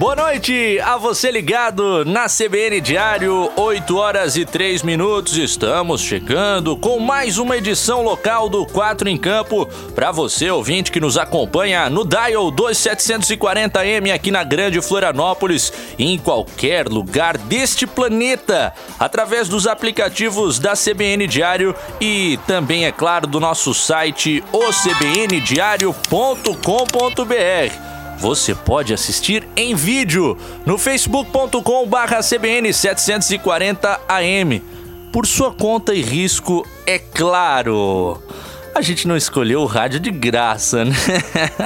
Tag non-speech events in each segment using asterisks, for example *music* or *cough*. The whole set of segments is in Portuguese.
Boa noite a você ligado na CBN Diário, 8 horas e 3 minutos. Estamos chegando com mais uma edição local do 4 em Campo para você ouvinte que nos acompanha no Dial 2740M aqui na Grande Florianópolis e em qualquer lugar deste planeta, através dos aplicativos da CBN Diário e também é claro do nosso site ocbndiario.com.br você pode assistir em vídeo no facebook.com/cbn740am por sua conta e risco, é claro a gente não escolheu o rádio de graça, né?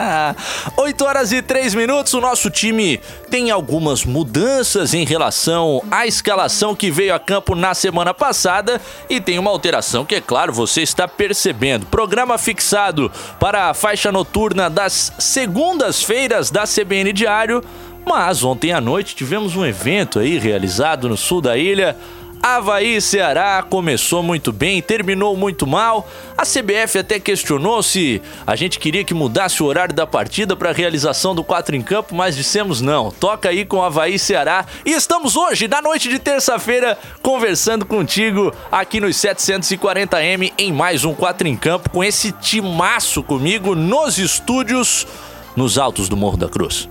*laughs* 8 horas e 3 minutos, o nosso time tem algumas mudanças em relação à escalação que veio a campo na semana passada e tem uma alteração que, é claro, você está percebendo. Programa fixado para a faixa noturna das segundas-feiras da CBN Diário, mas ontem à noite tivemos um evento aí realizado no sul da ilha Havaí Ceará começou muito bem, terminou muito mal. A CBF até questionou se a gente queria que mudasse o horário da partida para a realização do 4 em campo, mas dissemos não. Toca aí com Havaí Ceará. E estamos hoje, na noite de terça-feira, conversando contigo aqui nos 740M em mais um 4 em campo com esse timaço comigo nos estúdios nos altos do Morro da Cruz.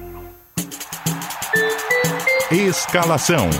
Escalação.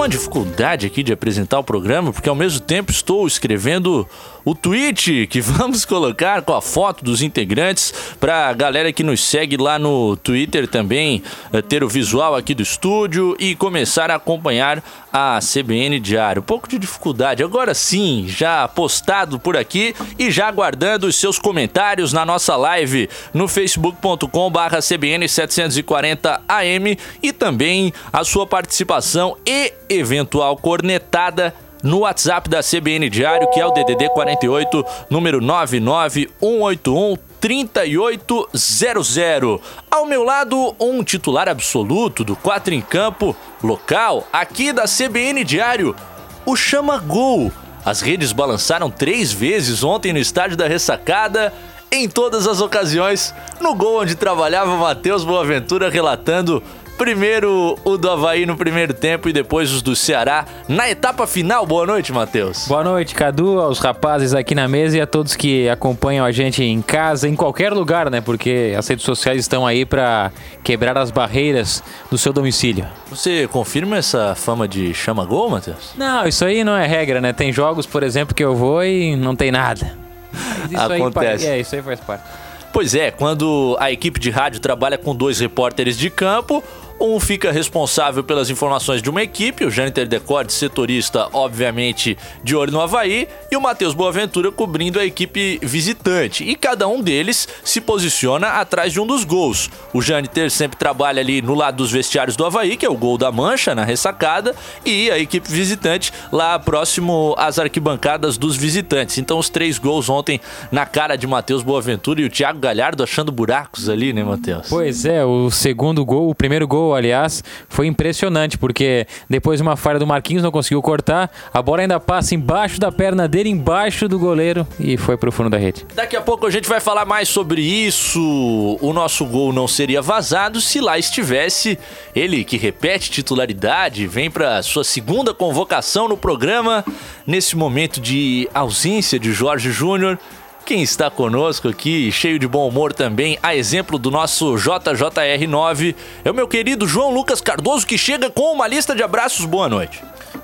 Uma dificuldade aqui de apresentar o programa, porque ao mesmo tempo estou escrevendo o tweet que *laughs* vamos colocar com a foto dos integrantes para a galera que nos segue lá no Twitter também eh, ter o visual aqui do estúdio e começar a acompanhar a CBN Diário. Um pouco de dificuldade, agora sim, já postado por aqui e já aguardando os seus comentários na nossa live no facebook.com/cbn740am e também a sua participação e eventual cornetada no WhatsApp da CBN Diário, que é o DDD 48, número 99181 3800. Ao meu lado, um titular absoluto do 4 em campo local, aqui da CBN Diário, o Chama Gol. As redes balançaram três vezes ontem no estádio da Ressacada. Em todas as ocasiões, no gol onde trabalhava Matheus Boaventura relatando Primeiro o do Havaí no primeiro tempo e depois os do Ceará na etapa final. Boa noite, Matheus. Boa noite, Cadu, aos rapazes aqui na mesa e a todos que acompanham a gente em casa, em qualquer lugar, né? Porque as redes sociais estão aí para quebrar as barreiras do seu domicílio. Você confirma essa fama de chama-gol, Matheus? Não, isso aí não é regra, né? Tem jogos, por exemplo, que eu vou e não tem nada. Acontece. Aí, é, isso aí faz parte. Pois é, quando a equipe de rádio trabalha com dois repórteres de campo, um fica responsável pelas informações de uma equipe, o Jâniter Decorte, setorista, obviamente, de olho no Havaí, e o Matheus Boaventura cobrindo a equipe visitante. E cada um deles se posiciona atrás de um dos gols. O Jâniter sempre trabalha ali no lado dos vestiários do Havaí, que é o gol da mancha, na ressacada, e a equipe visitante lá próximo às arquibancadas dos visitantes. Então os três gols ontem na cara de Matheus Boaventura e o Thiago Galhardo achando buracos ali, né, Matheus? Pois é, o segundo gol, o primeiro gol aliás, foi impressionante, porque depois de uma falha do Marquinhos, não conseguiu cortar, a bola ainda passa embaixo da perna dele, embaixo do goleiro e foi pro fundo da rede. Daqui a pouco a gente vai falar mais sobre isso. O nosso gol não seria vazado se lá estivesse ele que repete titularidade, vem para sua segunda convocação no programa nesse momento de ausência de Jorge Júnior. Quem está conosco aqui, cheio de bom humor também, a exemplo do nosso JJR9, é o meu querido João Lucas Cardoso, que chega com uma lista de abraços. Boa noite.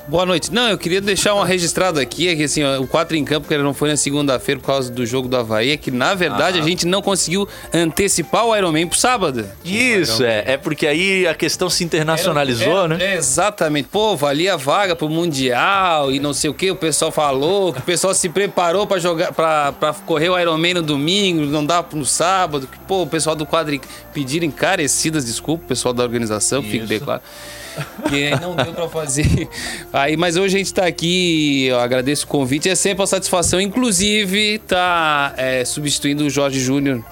Boa noite. Não, eu queria deixar uma registrada aqui, é que assim, ó, o 4 em campo, que ele não foi na segunda-feira por causa do jogo do Havaí, é que na verdade ah. a gente não conseguiu antecipar o Ironman pro sábado. Isso, é. É porque aí a questão se internacionalizou, era, era, né? É, exatamente. Pô, valia a vaga pro Mundial e não sei o que, o pessoal falou, que o pessoal se preparou para jogar, para correr o Ironman no domingo, não dava no sábado. Que, pô, o pessoal do quadro pediram encarecidas desculpas, o pessoal da organização, fique bem claro. Que aí não deu pra fazer. Aí, mas hoje a gente tá aqui, eu agradeço o convite, é sempre uma satisfação, inclusive tá é, substituindo o Jorge Júnior,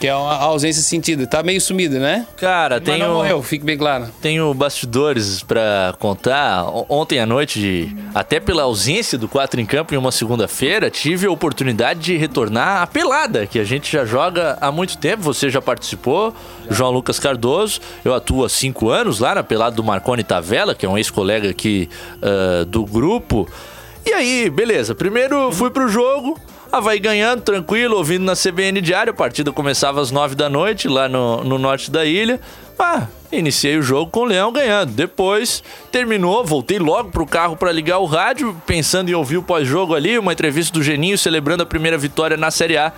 que é uma ausência sentida. Tá meio sumido, né? Cara, Mas tenho, não morreu, fique bem claro. tenho bastidores pra contar. Ontem à noite, até pela ausência do 4 em campo em uma segunda-feira, tive a oportunidade de retornar à pelada, que a gente já joga há muito tempo. Você já participou, João Lucas Cardoso. Eu atuo há cinco anos lá na pelada do Marconi Tavela, que é um ex-colega aqui ah, do grupo. E aí, beleza. Primeiro fui pro jogo. Havaí ganhando, tranquilo, ouvindo na CBN Diário. A partida começava às 9 da noite, lá no, no norte da ilha. Ah, iniciei o jogo com o Leão ganhando. Depois terminou, voltei logo pro carro para ligar o rádio, pensando em ouvir o pós-jogo ali, uma entrevista do Geninho celebrando a primeira vitória na Série A.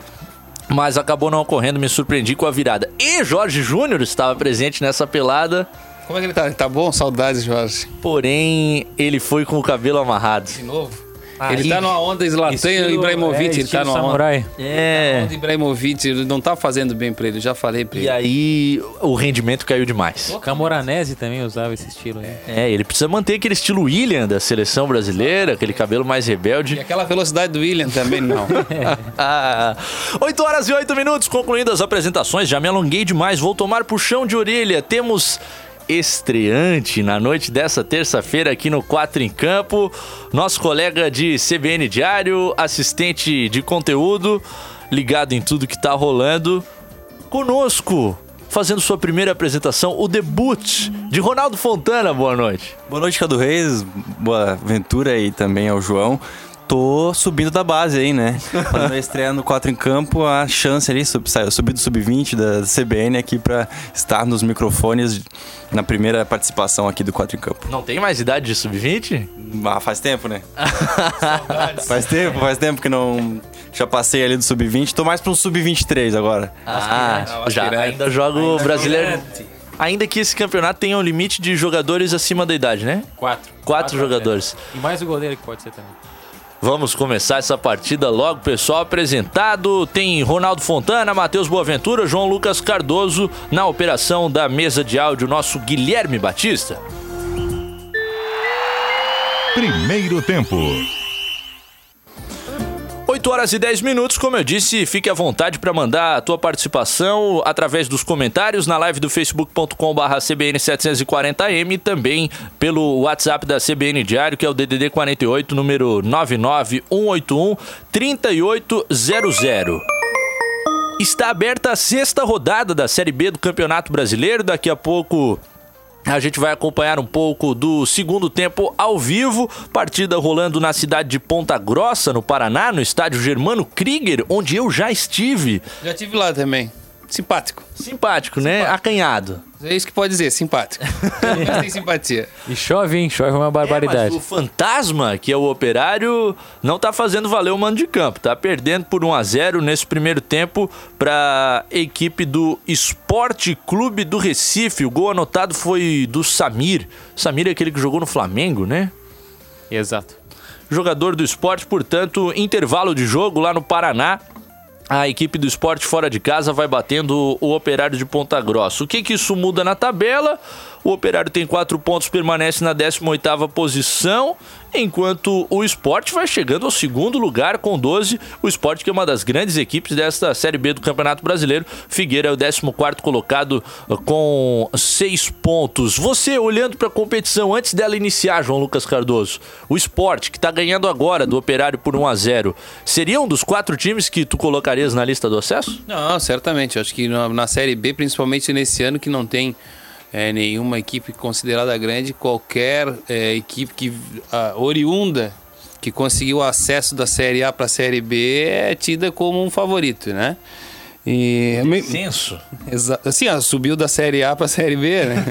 Mas acabou não ocorrendo, me surpreendi com a virada. E Jorge Júnior estava presente nessa pelada, Como é que ele tá? Tá bom? Saudades, Jorge. porém ele foi com o cabelo amarrado. De novo? Aí- ele tá numa onda Zlatan Ibrahimovic, é, ele tá numa onda. samurai. É. onda Ibrahimovic, ele não tá fazendo bem pra ele, já falei pra ele. E aí o rendimento caiu demais. Camoranese também usava esse estilo aí. É, ele precisa manter aquele estilo William da seleção brasileira, aquele cabelo mais E rebelde. aquela velocidade do William também não. *laughs* Ah, 8 horas e 8 minutos, concluindo as apresentações, já me alonguei demais, vou tomar puxão de orelha. Temos estreante na noite dessa terça-feira aqui no 4 em Campo, nosso colega de CBN Diário, assistente de conteúdo, ligado em tudo que tá rolando, conosco, fazendo sua primeira apresentação, o debut de Ronaldo Fontana. Boa noite. Boa noite, Cadu Reis. Boa aventura aí também ao João. Tô subindo da base aí, né? Fazendo a estreia no 4 em campo, a chance ali, sub, subir do sub-20 da CBN aqui pra estar nos microfones na primeira participação aqui do 4 em campo. Não tem mais idade de sub-20? Ah, faz tempo, né? *laughs* faz tempo, faz tempo que não. Já passei ali do sub-20, tô mais pra um sub-23 agora. Ah, Aspirante. já Aspirante. ainda joga o brasileiro. Ainda que esse campeonato tenha um limite de jogadores acima da idade, né? Quatro. Quatro jogadores. E mais o goleiro que pode ser também. Vamos começar essa partida logo, pessoal. Apresentado tem Ronaldo Fontana, Matheus Boaventura, João Lucas Cardoso na operação da mesa de áudio, nosso Guilherme Batista. Primeiro tempo. 8 horas e 10 minutos, como eu disse, fique à vontade para mandar a tua participação através dos comentários na live do facebook.com/barra CBN740M e também pelo WhatsApp da CBN Diário, que é o DDD 48, número 99181 3800. Está aberta a sexta rodada da Série B do Campeonato Brasileiro. Daqui a pouco a gente vai acompanhar um pouco do segundo tempo ao vivo. Partida rolando na cidade de Ponta Grossa, no Paraná, no estádio Germano Krieger, onde eu já estive. Já tive lá também. Simpático. Simpático, né? Acanhado. É isso que pode dizer, simpático. *laughs* Mas tem simpatia. E chove, hein? Chove uma É, barbaridade. mas o fantasma, que é o operário, não tá fazendo valer o mando de campo. Tá perdendo por 1 a 0 nesse primeiro tempo para equipe do Esporte Clube do Recife. O gol anotado foi do Samir. Samir é aquele que jogou no Flamengo, né? Exato. jogador do esporte, portanto, intervalo de jogo lá no Paraná. A equipe do esporte fora de casa vai batendo o operário de Ponta Grossa. O que, que isso muda na tabela? O operário tem quatro pontos, permanece na 18ª posição, enquanto o esporte vai chegando ao segundo lugar com 12. O esporte que é uma das grandes equipes desta Série B do Campeonato Brasileiro. Figueira é o 14º colocado uh, com seis pontos. Você, olhando para a competição antes dela iniciar, João Lucas Cardoso, o esporte que está ganhando agora do operário por 1 a 0 seria um dos quatro times que tu colocarias na lista do acesso? Não, certamente. Eu acho que na, na Série B, principalmente nesse ano que não tem é, nenhuma equipe considerada grande, qualquer é, equipe que ah, oriunda que conseguiu acesso da Série A para a Série B é tida como um favorito, né? E Censo. Exa assim, ó, subiu da Série A para a Série B, né?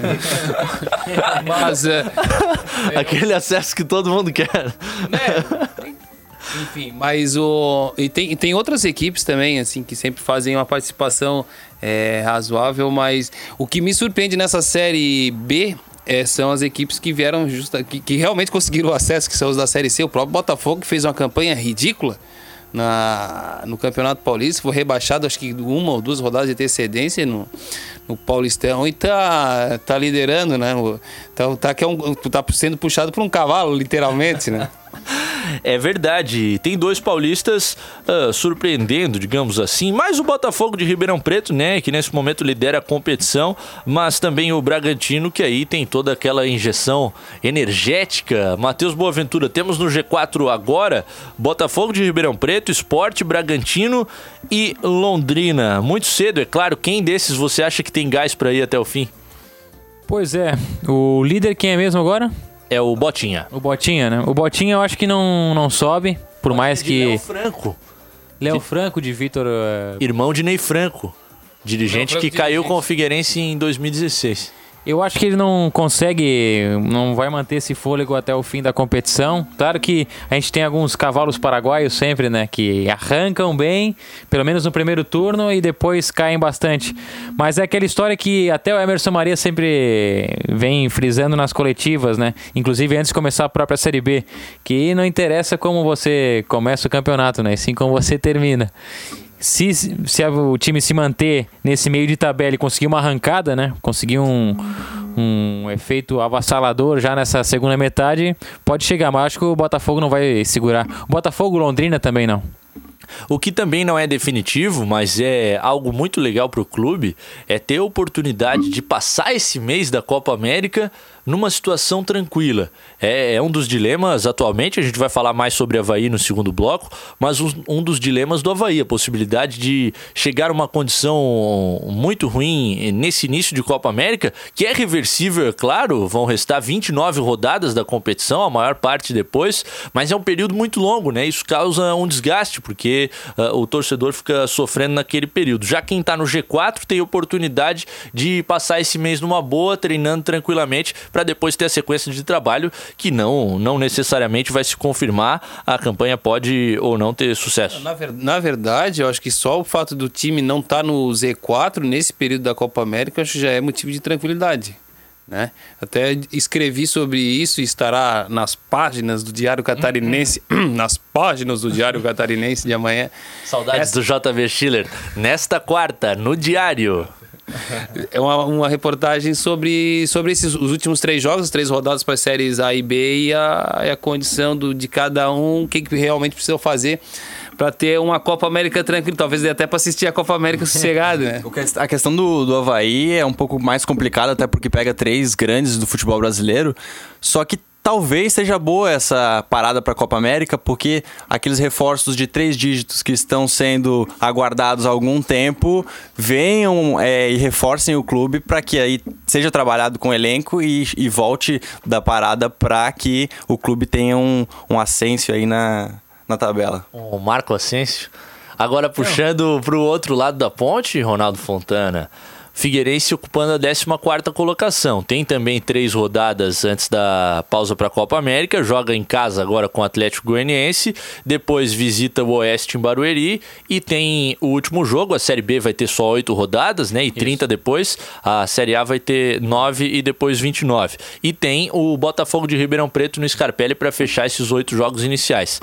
*laughs* Mas é, *laughs* Aquele acesso que todo mundo quer. né? Enfim, mas o. E tem, tem outras equipes também, assim, que sempre fazem uma participação é, razoável, mas o que me surpreende nessa série B é, são as equipes que vieram justa, que, que realmente conseguiram o acesso, que são os da série C. O próprio Botafogo que fez uma campanha ridícula na, no Campeonato Paulista, foi rebaixado acho que uma ou duas rodadas de antecedência no, no Paulistão e tá, tá liderando, né? Então tá, que é um, tá sendo puxado por um cavalo, literalmente, né? *laughs* É verdade. Tem dois paulistas uh, surpreendendo, digamos assim. Mais o Botafogo de Ribeirão Preto, né? Que nesse momento lidera a competição. Mas também o Bragantino, que aí tem toda aquela injeção energética. Matheus Boaventura, temos no G4 agora Botafogo de Ribeirão Preto, Esporte, Bragantino e Londrina. Muito cedo, é claro. Quem desses você acha que tem gás para ir até o fim? Pois é. O líder quem é mesmo agora? É o Botinha. O Botinha, né? O Botinha eu acho que não, não sobe, por mais que. Léo Franco. Léo Franco de Vitor. eh, Irmão de Ney Franco. Dirigente Franco, que caiu dirigente. com o Figueirense em 2016. Eu acho que ele não consegue, não vai manter esse fôlego até o fim da competição. Claro que a gente tem alguns cavalos paraguaios sempre, né, que arrancam bem, pelo menos no primeiro turno e depois caem bastante. Mas é aquela história que até o Emerson Maria sempre vem frisando nas coletivas, né? Inclusive antes de começar a própria Série B, que não interessa como você começa o campeonato, né, e sim como você termina se, se o time se manter nesse meio de tabela e conseguir uma arrancada, né? Conseguir um, um efeito avassalador já nessa segunda metade, pode chegar, mas acho que o Botafogo não vai segurar. O Botafogo Londrina também não. O que também não é definitivo, mas é algo muito legal para o clube, é ter a oportunidade de passar esse mês da Copa América numa situação tranquila. É, é um dos dilemas atualmente, a gente vai falar mais sobre Havaí no segundo bloco, mas um, um dos dilemas do Havaí, a possibilidade de chegar a uma condição muito ruim nesse início de Copa América, que é reversível, é claro, vão restar 29 rodadas da competição, a maior parte depois, mas é um período muito longo, né? Isso causa um desgaste, porque ah, o torcedor fica sofrendo naquele período. Já quem tá no G4 tem oportunidade de passar esse mês numa boa, treinando tranquilamente, para depois ter a sequência de trabalho que não, não necessariamente vai se confirmar, a campanha pode ou não ter sucesso. Na, ver- na verdade, eu acho que só o fato do time não estar no Z4 nesse período da Copa América, acho que já é motivo de tranquilidade. Né? Até escrevi sobre isso e estará nas páginas do Diário Catarinense, *clears throat* nas páginas do Diário Catarinense de amanhã. Saudades do JV Schiller. Nesta quarta, no Diário. É uma, uma reportagem sobre, sobre esses, os últimos três jogos, três rodadas para as séries A e B e a, a condição do, de cada um, o que, que realmente precisa fazer para ter uma Copa América tranquila. Talvez até para assistir a Copa América sossegado, né? *laughs* Que- A questão do, do Havaí é um pouco mais complicada, até porque pega três grandes do futebol brasileiro. Só que talvez seja boa essa parada para a Copa América, porque aqueles reforços de três dígitos que estão sendo aguardados há algum tempo venham é, e reforcem o clube para que aí seja trabalhado com o elenco e, e volte da parada para que o clube tenha um, um ascenso aí na, na tabela. O Marco Asensio. Agora puxando para o outro lado da ponte, Ronaldo Fontana. Figueirense ocupando a 14ª colocação. Tem também três rodadas antes da pausa para a Copa América. Joga em casa agora com o Atlético Goianiense. Depois visita o Oeste em Barueri. E tem o último jogo. A Série B vai ter só oito rodadas, né? E 30 depois. A Série A vai ter nove e depois 29. E tem o Botafogo de Ribeirão Preto no Scarpelli para fechar esses oito jogos iniciais.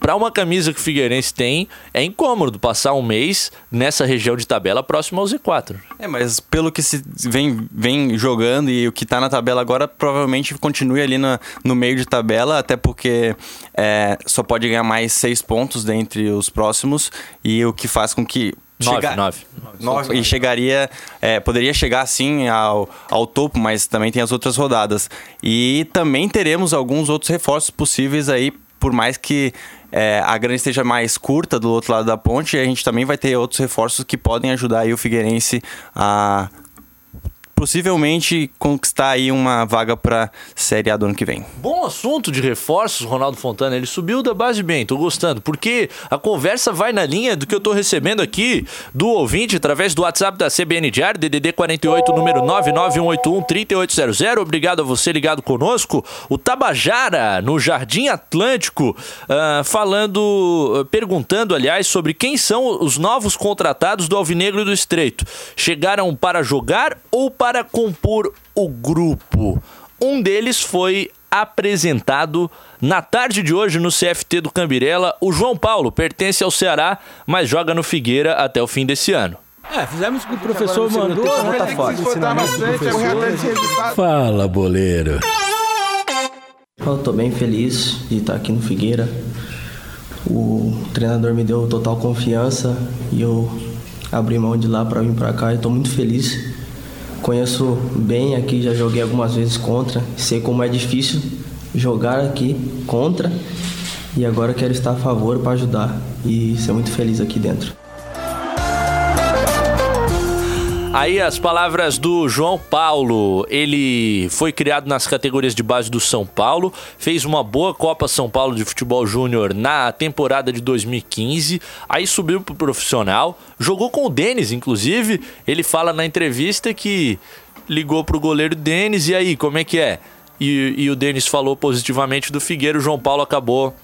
Para uma camisa que o Figueirense tem, é incômodo passar um mês nessa região de tabela próximo ao Z4. É, mas pelo que se vem, vem jogando e o que tá na tabela agora, provavelmente continue ali na, no meio de tabela, até porque é, só pode ganhar mais seis pontos dentre os próximos, e o que faz com que. Nove, chega- nove. Nove, e chegaria, é, poderia chegar sim ao, ao topo, mas também tem as outras rodadas. E também teremos alguns outros reforços possíveis aí, por mais que é, a grande esteja mais curta do outro lado da ponte, a gente também vai ter outros reforços que podem ajudar aí o Figueirense a possivelmente conquistar aí uma vaga para Série A do ano que vem. Bom assunto de reforços, Ronaldo Fontana. Ele subiu da base bem, tô gostando. Porque a conversa vai na linha do que eu tô recebendo aqui do ouvinte através do WhatsApp da CBN Diário, DDD 48, número 991813800. Obrigado a você ligado conosco. O Tabajara, no Jardim Atlântico, ah, falando, perguntando, aliás, sobre quem são os novos contratados do Alvinegro do Estreito. Chegaram para jogar ou para compor o grupo? Um deles foi apresentado na tarde de hoje no CFT do Cambirela. O João Paulo pertence ao Ceará, mas joga no Figueira até o fim desse ano. É, fizemos o que o professor mandou. Tá. Fala, boleiro. Eu tô bem feliz de estar aqui no Figueira. O treinador me deu total confiança e eu abri mão de lá para vir para cá e tô muito feliz. Conheço bem aqui, já joguei algumas vezes contra, sei como é difícil jogar aqui contra. E agora quero estar a favor para ajudar. E ser muito feliz aqui dentro. Aí as palavras do João Paulo. Ele foi criado nas categorias de base do São Paulo, fez uma boa Copa São Paulo de Futebol Júnior na temporada de 2015, aí subiu pro profissional, jogou com o Denis, inclusive. Ele fala na entrevista que ligou pro goleiro Denis, e aí, como é que é? E, e o Denis falou positivamente do Figueiro, o João Paulo acabou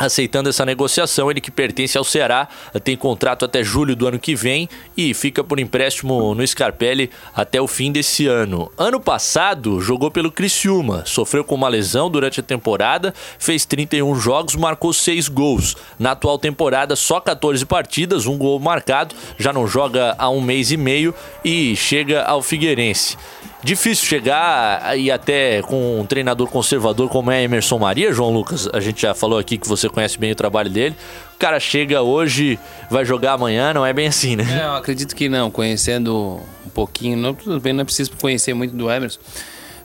aceitando essa negociação. Ele que pertence ao Ceará, tem contrato até julho do ano que vem e fica por empréstimo no Scarpelli até o fim desse ano. Ano passado, jogou pelo Criciúma, sofreu com uma lesão durante a temporada, fez 31 jogos, marcou 6 gols. Na atual temporada, só 14 partidas, um gol marcado, já não joga há um mês e meio e chega ao Figueirense. Difícil chegar e até com um treinador conservador como é Emerson Maria, João Lucas. A gente já falou aqui que você conhece bem o trabalho dele. O cara chega hoje, vai jogar amanhã, não é bem assim, né? É, eu acredito que não, conhecendo um pouquinho, não, tudo bem, não é preciso conhecer muito do Emerson.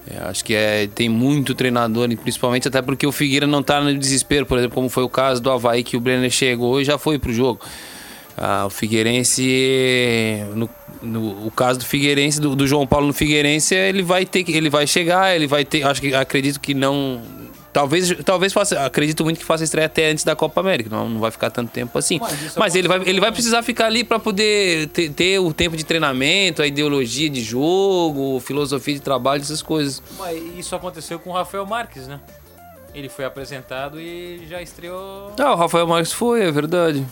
É, acho que é, tem muito treinador, principalmente até porque o Figueira não tá no desespero, por exemplo, como foi o caso do Havaí, que o Brenner chegou e já foi pro jogo. Ah, o Figueirense, no, no, o caso do Figueirense, do, do, João Paulo no Figueirense, ele vai ter, ele vai chegar, ele vai ter, acho que acredito que não, talvez, talvez faça, acredito muito que faça estreia até antes da Copa América, não, não vai ficar tanto tempo assim. Mas, Mas ele vai, ele vai precisar ficar ali para poder ter, ter, o tempo de treinamento, a ideologia de jogo, filosofia de trabalho, essas coisas. Mas isso aconteceu com o Rafael Marques, né? Ele foi apresentado e já estreou. Ah, o Rafael Marques foi, é verdade.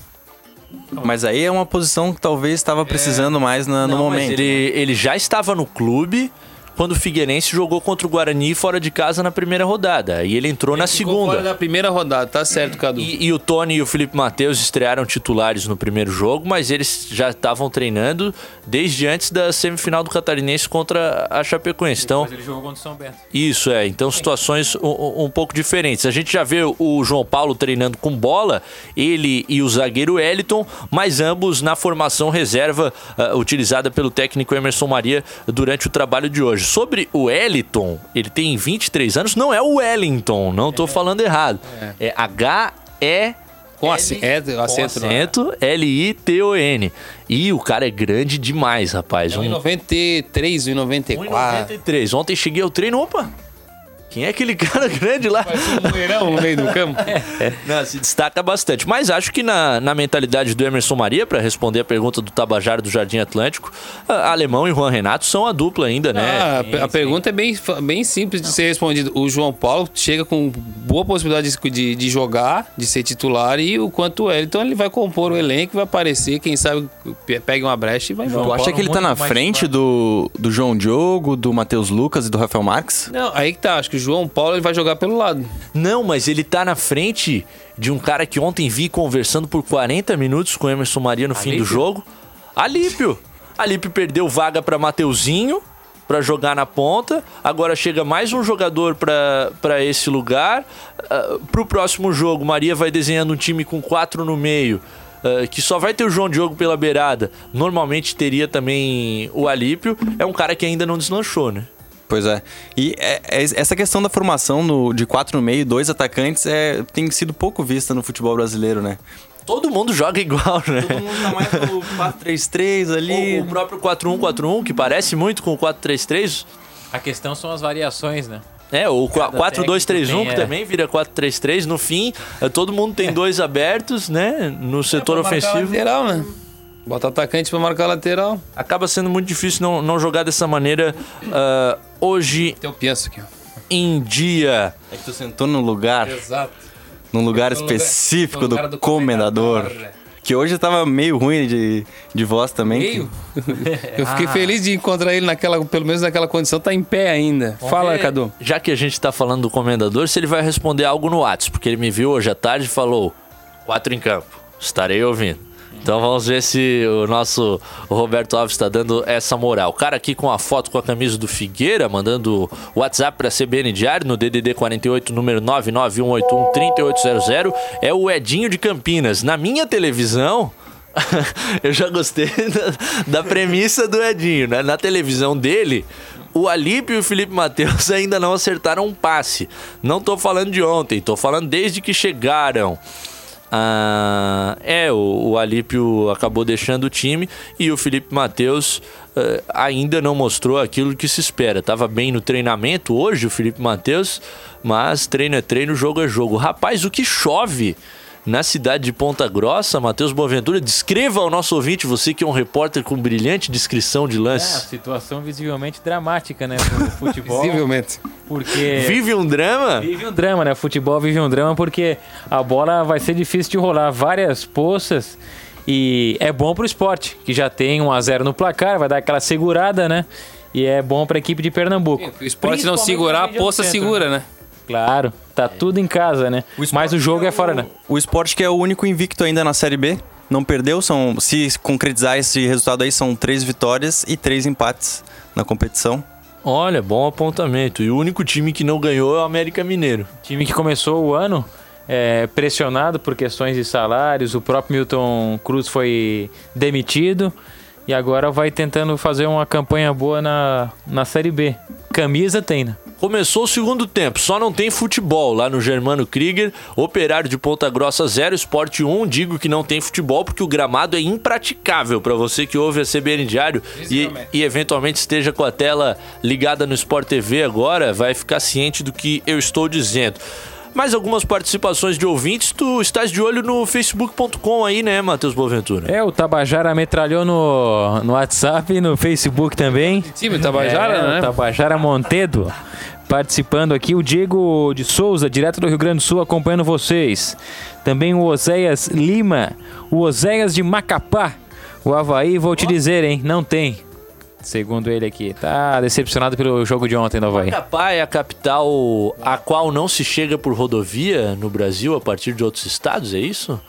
Mas aí é uma posição que talvez estava precisando mais na- no Não, mas momento. Ele, ele já estava no clube quando o Figueirense jogou contra o Guarani fora de casa na primeira rodada. E ele entrou na Ficou segunda. Fora da primeira rodada, tá certo, Cadu. E, e o Tony e o Felipe Matheus estrearam titulares no primeiro jogo, mas eles já estavam treinando desde antes da semifinal do Catarinense contra a Chapecoense. Então, Mas ele jogou contra o São Bento. isso é. Então, situações um, um- pouco diferentes. A gente já vê o João Paulo treinando com bola, ele e o zagueiro Eliton, mas ambos na formação reserva ah, utilizada pelo técnico Emerson Maria durante o trabalho de hoje. Sobre o Eliton, ele tem 23 anos, não é o Wellington, não tô falando errado. É H-E. Com ace- é, com acento, né? acento L-I-T-O-N. E o cara é grande demais, rapaz. É Um 1,93, 1,94. 1,93. Ontem cheguei ao treino, opa. Quem é aquele *laughs* cara grande lá? Parece um no meio do campo. *laughs* Não, se destaca bastante. Mas acho que na, na mentalidade do Emerson Maria, para responder a pergunta do Tabajara do Jardim Atlântico, a- Alemão e Juan Renato são a dupla ainda, né? Ah, a pe- a pergunta é bem, bem simples de ser respondida. O João Paulo chega com boa possibilidade de, de, jogar, de ser titular, e o quanto ele. Então ele vai compor o elenco, vai aparecer, quem sabe pe- pega uma brecha e vai Tu embora. acha que ele tá na frente do, do João Diogo, do Matheus Lucas e do Rafael Marques? Não, aí que tá. Acho que o João Paulo ele vai jogar pelo lado. Não, mas ele tá na frente de um cara que ontem vi conversando por 40 minutos com o Emerson Maria no fim do jogo. Alípio. Alípio perdeu vaga para Mateuzinho para jogar na ponta. Agora chega mais um jogador para esse lugar. Uh, pro próximo jogo, Maria vai desenhando um time com quatro no meio. ah, que só vai ter o João Diogo pela beirada. Normalmente teria também o Alípio. É um cara que ainda não deslanchou, né? Pois é. E é- é- essa questão da formação no- de quatro no meio, dois atacantes, é, tem sido pouco vista no futebol brasileiro, né? Todo mundo joga igual, né? Todo mundo tá mais no *laughs* 4-3-3 ali. O, o próprio 4-1-4-1, que parece muito com o 4-3-3. A questão são as variações, né? É, o Cada 4-2-3-1, técnico que é. também vira 4-3-3. No fim, eh, todo mundo tem dois abertos, né? No setor Pra marcar ofensivo. lateral, né? Bota atacante pra marcar lateral. Acaba sendo muito difícil não, não jogar dessa maneira ah, hoje Tem o penso aqui, em dia. É que tu sentou num lugar, Exato. num lugar específico do, comendador. Que hoje tava meio ruim de, de voz também. Meio? *laughs* Eu fiquei feliz de encontrar ele naquela, pelo menos naquela condição, tá em pé ainda. Fala, É, Cadu. Já que a gente tá falando do comendador, se ele vai responder algo no WhatsApp, porque ele me viu hoje à tarde e falou: quatro em campo, estarei ouvindo. Então vamos ver se o nosso Roberto Alves está dando essa moral. O cara aqui com a foto com a camisa do Figueira, mandando WhatsApp para CBN Diário no DDD 48, número 991813800, é o Edinho de Campinas. Na minha televisão, *laughs* eu já gostei da, da premissa do Edinho, né? Na televisão dele, o Alípio e o Felipe Matheus ainda não acertaram um passe. Não tô falando de ontem, tô falando desde que chegaram. Ah, é, o, o Alípio acabou deixando o time e o Felipe Matheus eh, ainda não mostrou aquilo que se espera. Tava bem no treinamento hoje o Felipe Matheus, mas treino é treino, jogo é jogo. Rapaz, o que chove na cidade de Ponta Grossa, Matheus Boaventura, descreva ao nosso ouvinte, você que é um repórter com brilhante descrição de É, a lances. situação visivelmente dramática, né? No *laughs* futebol. Visivelmente. Porque. Vive um drama? Vive um drama, né? Futebol vive um drama porque a bola vai ser difícil de rolar várias poças e é bom pro esporte, que já tem 1 a 0 no placar, vai dar aquela segurada, né? E é bom pra equipe de Pernambuco. O esporte não segurar, a poça centro, segura, né? Claro, tá tudo em casa, né? Mas o jogo é fora, né? O esporte que é o único invicto ainda na Série B. Não perdeu, são, se concretizar esse resultado aí, são três vitórias e três empates na competição. Olha, bom apontamento. E o único time que não ganhou é o América Mineiro. Time que começou o ano é, pressionado por questões de salários, o próprio Milton Cruz foi demitido e agora vai tentando fazer uma campanha boa na, na Série B. Camisa tem, né? Começou o segundo tempo, só não tem futebol lá no Germano Krieger, Operário de Ponta Grossa 0, Esporte 1. Digo que não tem futebol porque o gramado é impraticável para você que ouve a CBN Diário e, e eventualmente esteja com a tela ligada no Sport TV agora, vai ficar ciente do que eu estou dizendo. Mais algumas participações de ouvintes, tu estás de olho no facebook.com aí, né, Matheus Boaventura? É, o Tabajara metralhou no, no WhatsApp e no Facebook também. Time Tabajara, é, né? O Tabajara Montedo participando aqui. O Diego de Souza, direto do Rio Grande do Sul, acompanhando vocês. Também o Oséias Lima, o Oséias de Macapá. O Havaí, vou te dizer, hein? Não tem. Segundo ele aqui. Tá decepcionado pelo jogo de ontem no Havaí. Macapá é a capital a qual não se chega por rodovia no Brasil a partir de outros estados, é isso?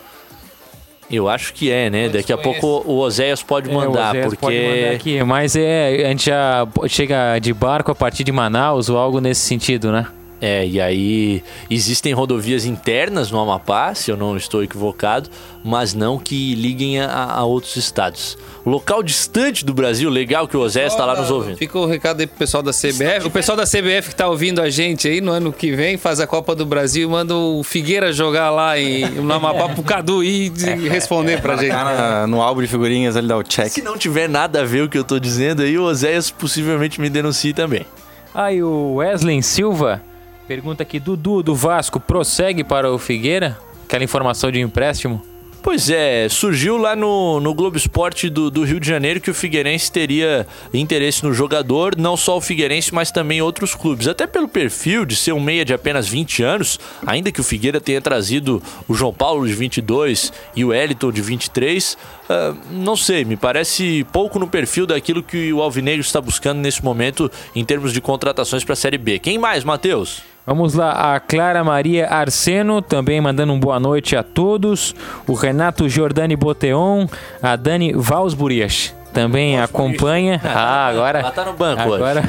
Eu acho que é, né? Daqui a pouco o Oséias pode É, o mandar, Oséias porque pode mandar aqui, mas é, a gente já chega de barco a partir de Manaus ou algo nesse sentido, né? É, e aí existem rodovias internas no Amapá, se eu não estou equivocado, mas não que liguem a, a outros estados. Local distante do Brasil, legal que o Oséias está lá nos ouvindo. Fica o recado aí pro pessoal da CBF. O pessoal da CBF que tá ouvindo a gente aí no ano que vem, faz a Copa do Brasil e manda o Figueira jogar lá em, no Amapá pro Cadu ir e *laughs* responder pra gente. Ah, no álbum de figurinhas ele dá o check. Se não tiver nada a ver o que eu tô dizendo aí, o Oséias possivelmente me denuncie também. Aí o Wesley Silva pergunta aqui: Dudu do Vasco prossegue para o Figueira? Aquela informação de empréstimo. Pois é, surgiu lá no, no Globo Esporte do, do Rio de Janeiro que o Figueirense teria interesse no jogador, não só o Figueirense, mas também outros clubes. Até pelo perfil de ser um meia de apenas 20 anos, ainda que o Figueira tenha trazido o João Paulo de 22 e o Eliton de 23, ah, não sei, me parece pouco no perfil daquilo que o Alvinegro está buscando nesse momento em termos de contratações para a Série B. Quem mais, Matheus? Vamos lá, a Clara Maria Arseno também mandando um boa noite a todos. O Renato Giordani Boteon, a Dani Valsburias também acompanha. *laughs* Ah, agora. *laughs* Ela tá no banco hoje. *laughs* agora,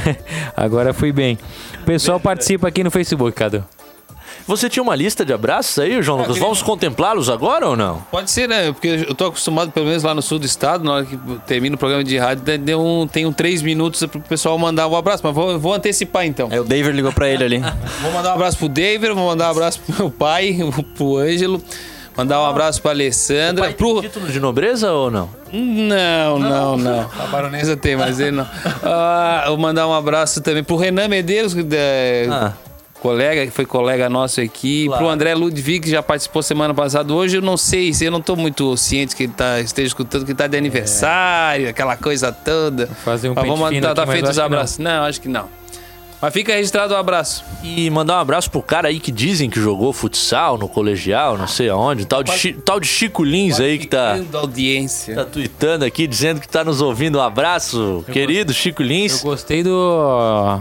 agora fui bem. O pessoal participa aqui no Facebook, Cadu. Você tinha uma lista de abraços aí, João Lucas? Vamos contemplá-los agora ou não? Pode ser, né? Porque eu tô acostumado, pelo menos lá no sul do estado, na hora que termina o programa de rádio, deu um, tem um três minutos pro pessoal mandar um abraço. Mas vou, vou antecipar então. Aí o David ligou pra ele ali. *laughs* Vou mandar um abraço pro David, vou mandar um abraço pro meu pai, *laughs* pro Ângelo. Mandar um abraço pra Alessandra. Pro... Título de nobreza ou não? Não, não, não. A baronesa tem, mas ele não. *laughs* Ah, vou mandar um abraço também pro Renan Medeiros, que é, Ah. Colega, que foi colega nosso aqui. Claro. Pro André Ludwig, que já participou semana passada. Hoje eu não sei, se eu não tô muito ciente que ele tá, esteja escutando, que ele tá de aniversário, aquela coisa toda. Fazer um Mas vamos mandar, aqui, tá mas feito acho os que não. abraços. Não. acho que não. Mas fica registrado o abraço. E mandar um abraço pro cara aí que dizem que jogou futsal no colegial, não sei aonde. Tal de, tal de Chico Lins aí que tá, audiência. tá tweetando aqui, dizendo que tá nos ouvindo. Um abraço, querido Chico Eu Lins. gostei do.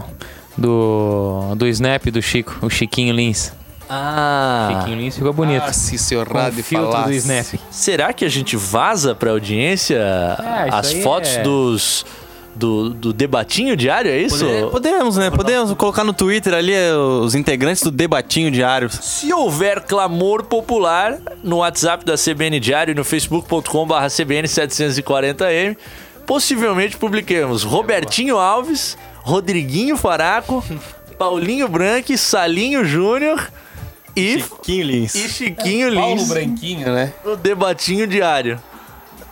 Do. Do snap do Chico, o Chiquinho Lins. Ah, Chiquinho Lins ficou bonito. Ah, se seu rádio filtro do snap. será que a gente vaza pra audiência isso as fotos é- dos. Do, do debatinho diário, é isso? Pode- Podemos, né? Podemos colocar no Twitter ali eh, os integrantes do Debatinho Diário. Se houver clamor popular no WhatsApp da CBN Diário e no facebook.com.br CBN740M, possivelmente publiquemos Robertinho Alves, Rodriguinho Faraco, *laughs* Paulinho Branco, Salinho Júnior e, Chiquinho Lins. e Chiquinho Paulo Lins Branquinho, né? no Debatinho Diário.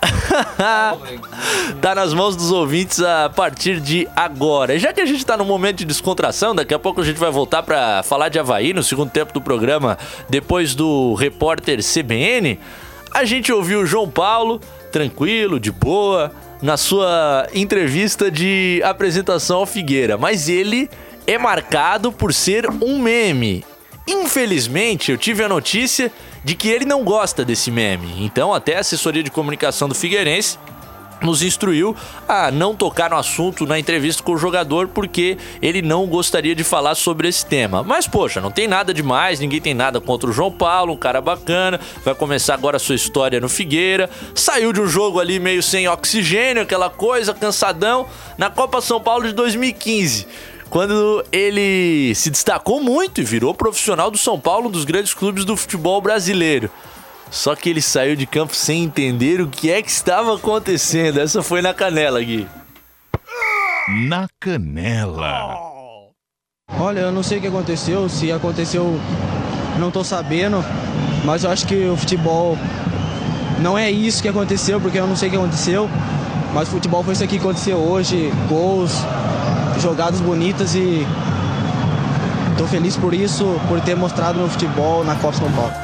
*laughs* tá nas mãos dos ouvintes a partir de agora. E já que a gente tá num momento de descontração, daqui a pouco a gente vai voltar pra falar de Havaí no segundo tempo do programa, depois do repórter CBN. A gente ouviu o João Paulo, tranquilo, de boa, na sua entrevista de apresentação ao Figueira, mas ele é marcado por ser um meme. Infelizmente, eu tive a notícia de que ele não gosta desse meme. Então, até a assessoria de comunicação do Figueirense nos instruiu a não tocar no assunto na entrevista com o jogador porque ele não gostaria de falar sobre esse tema. Mas poxa, não tem nada demais, ninguém tem nada contra o João Paulo, um cara bacana, vai começar agora a sua história no Figueira. Saiu de um jogo ali meio sem oxigênio, aquela coisa, cansadão, na Copa São Paulo de 2015 quando ele se destacou muito e virou profissional do São Paulo, um dos grandes clubes do futebol brasileiro. Só que ele saiu de campo sem entender o que é que estava acontecendo. Essa foi na canela, Gui. Na canela. Olha, eu não sei o que aconteceu, se aconteceu, não tô sabendo, mas eu acho que o futebol não é isso que aconteceu, porque eu não sei o que aconteceu, mas o futebol foi isso aqui que aconteceu hoje, gols, jogadas bonitas e tô feliz por isso, por ter mostrado meu futebol na Copa São Paulo.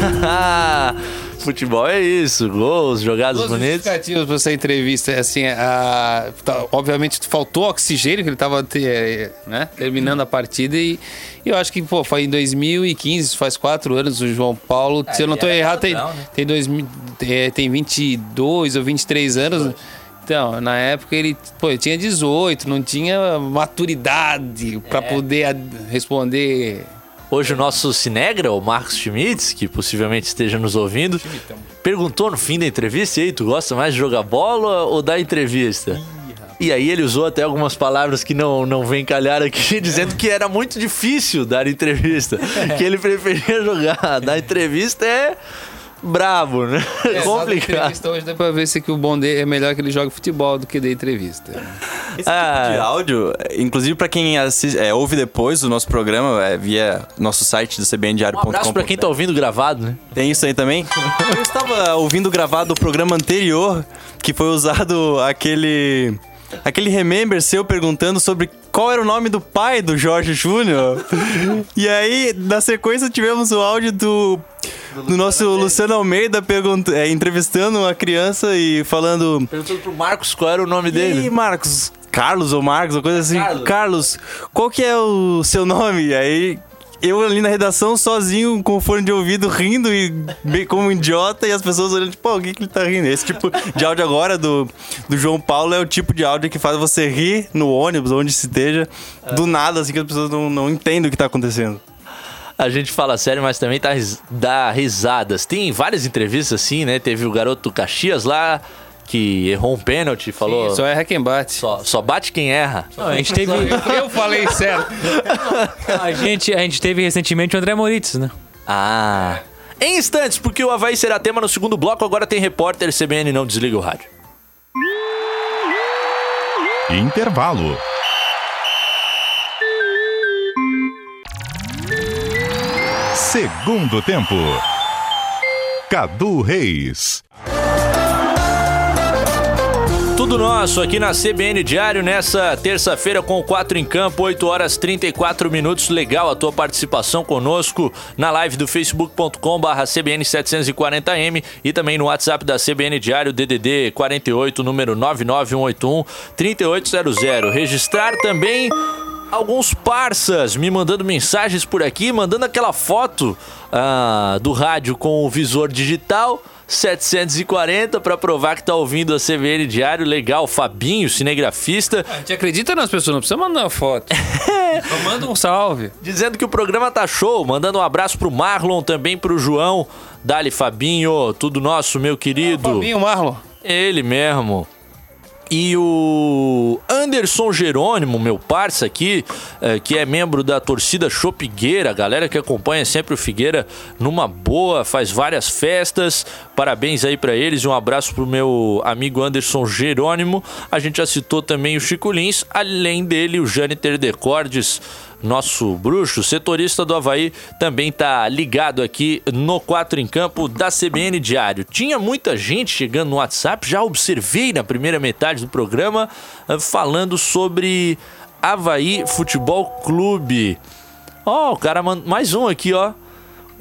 *laughs* Futebol é isso, gols, jogadas Duas bonitas. justificativas pra essa entrevista. Assim, a, tá, obviamente faltou oxigênio, que ele tava te- né, terminando a partida. E, e eu acho que pô, foi em 2015, faz quatro anos, o João Paulo, se eu não era errado, tem, né? tem, dois, é, tem 22 ou 23 anos. Então, na época ele, pô, tinha 18, não tinha maturidade É. pra poder responder. Hoje o nosso Cinegra, o Marcos Schmitz, que possivelmente esteja nos ouvindo, perguntou no fim da entrevista, e aí, tu gosta mais de jogar bola ou da entrevista? E aí ele usou até algumas palavras que não, não vem calhar aqui, dizendo que era muito difícil dar entrevista, *laughs* que ele preferia jogar. Dar entrevista é brabo, né? É, *laughs* Complicado. entrevista hoje dá pra ver se que o bom dele é melhor que ele jogue futebol do que da entrevista. Esse Ah. tipo de áudio, inclusive pra quem assiste, é, ouve depois do nosso programa, é, via nosso site do Um cbndiario.com. abraço pra quem tá ouvindo gravado, né? Tem isso aí também? *laughs* Eu estava ouvindo gravado o programa anterior, que foi usado aquele. Aquele remember seu perguntando sobre qual era o nome do pai do Jorge Júnior. *laughs* e aí, na sequência, tivemos o áudio do. Do nosso Luciano Almeida pergunta, é, entrevistando uma criança e falando. Perguntando pro Marcos qual era o nome E dele. aí, Marcos? Carlos ou Marcos, ou coisa assim. Carlos. Carlos, qual que é o seu nome? E aí, eu ali na redação, sozinho, com o fone de ouvido, rindo e bem como um idiota, e as pessoas olhando, tipo, pô, o que, que ele tá rindo? Esse tipo de áudio agora do, do João Paulo é o tipo de áudio que faz você rir no ônibus, onde se esteja, do nada, assim, que as pessoas não, não entendem o que tá acontecendo. A gente fala sério, mas também tá, ris- dá risadas. Tem várias entrevistas assim, né? Teve o garoto do Caxias lá, que errou um pênalti, falou. Só erra quem bate. Só, só bate quem erra. Não, a gente teve. *laughs* Eu falei certo. A gente, a gente teve recentemente o André Moritz, né? Ah. Em instantes, porque o Havaí será tema no segundo bloco, agora tem repórter CBN, não desliga o rádio. Intervalo. Segundo tempo. Cadu Reis. tudo nosso aqui na CBN Diário nessa terça-feira com 4 em campo, 8 horas 34 minutos. Legal a tua participação conosco na live do facebook.com/barra CBN 740M e também no WhatsApp da CBN Diário DDD 48 número 99181 3800. Registrar também alguns parças me mandando mensagens por aqui, mandando aquela foto ah, do rádio com o visor digital. 740 para provar que tá ouvindo a CBN Diário. Legal, Fabinho, cinegrafista, A gente acredita nas pessoas, não precisa mandar uma foto. *laughs* Só manda um salve. dizendo que o programa tá show. Mandando um abraço pro Marlon, também pro João. Dali, Fabinho, tudo nosso, meu querido. Fabinho, Marlon. Ele mesmo. E o Anderson Jerônimo, meu parça aqui, eh, que é membro da torcida Chopigueira, galera que acompanha sempre o Figueira numa boa, faz várias festas. Parabéns aí pra eles e um abraço pro meu amigo Anderson Jerônimo. A gente já citou também o Chico Lins, além dele o Jâniter Decordes, nosso bruxo, setorista do Havaí, também tá ligado aqui no 4 em Campo da CBN Diário. Tinha muita gente chegando no WhatsApp, já observei na primeira metade do programa, eh, falando sobre Havaí Futebol Clube. Ó, o cara manda mais um aqui, ó.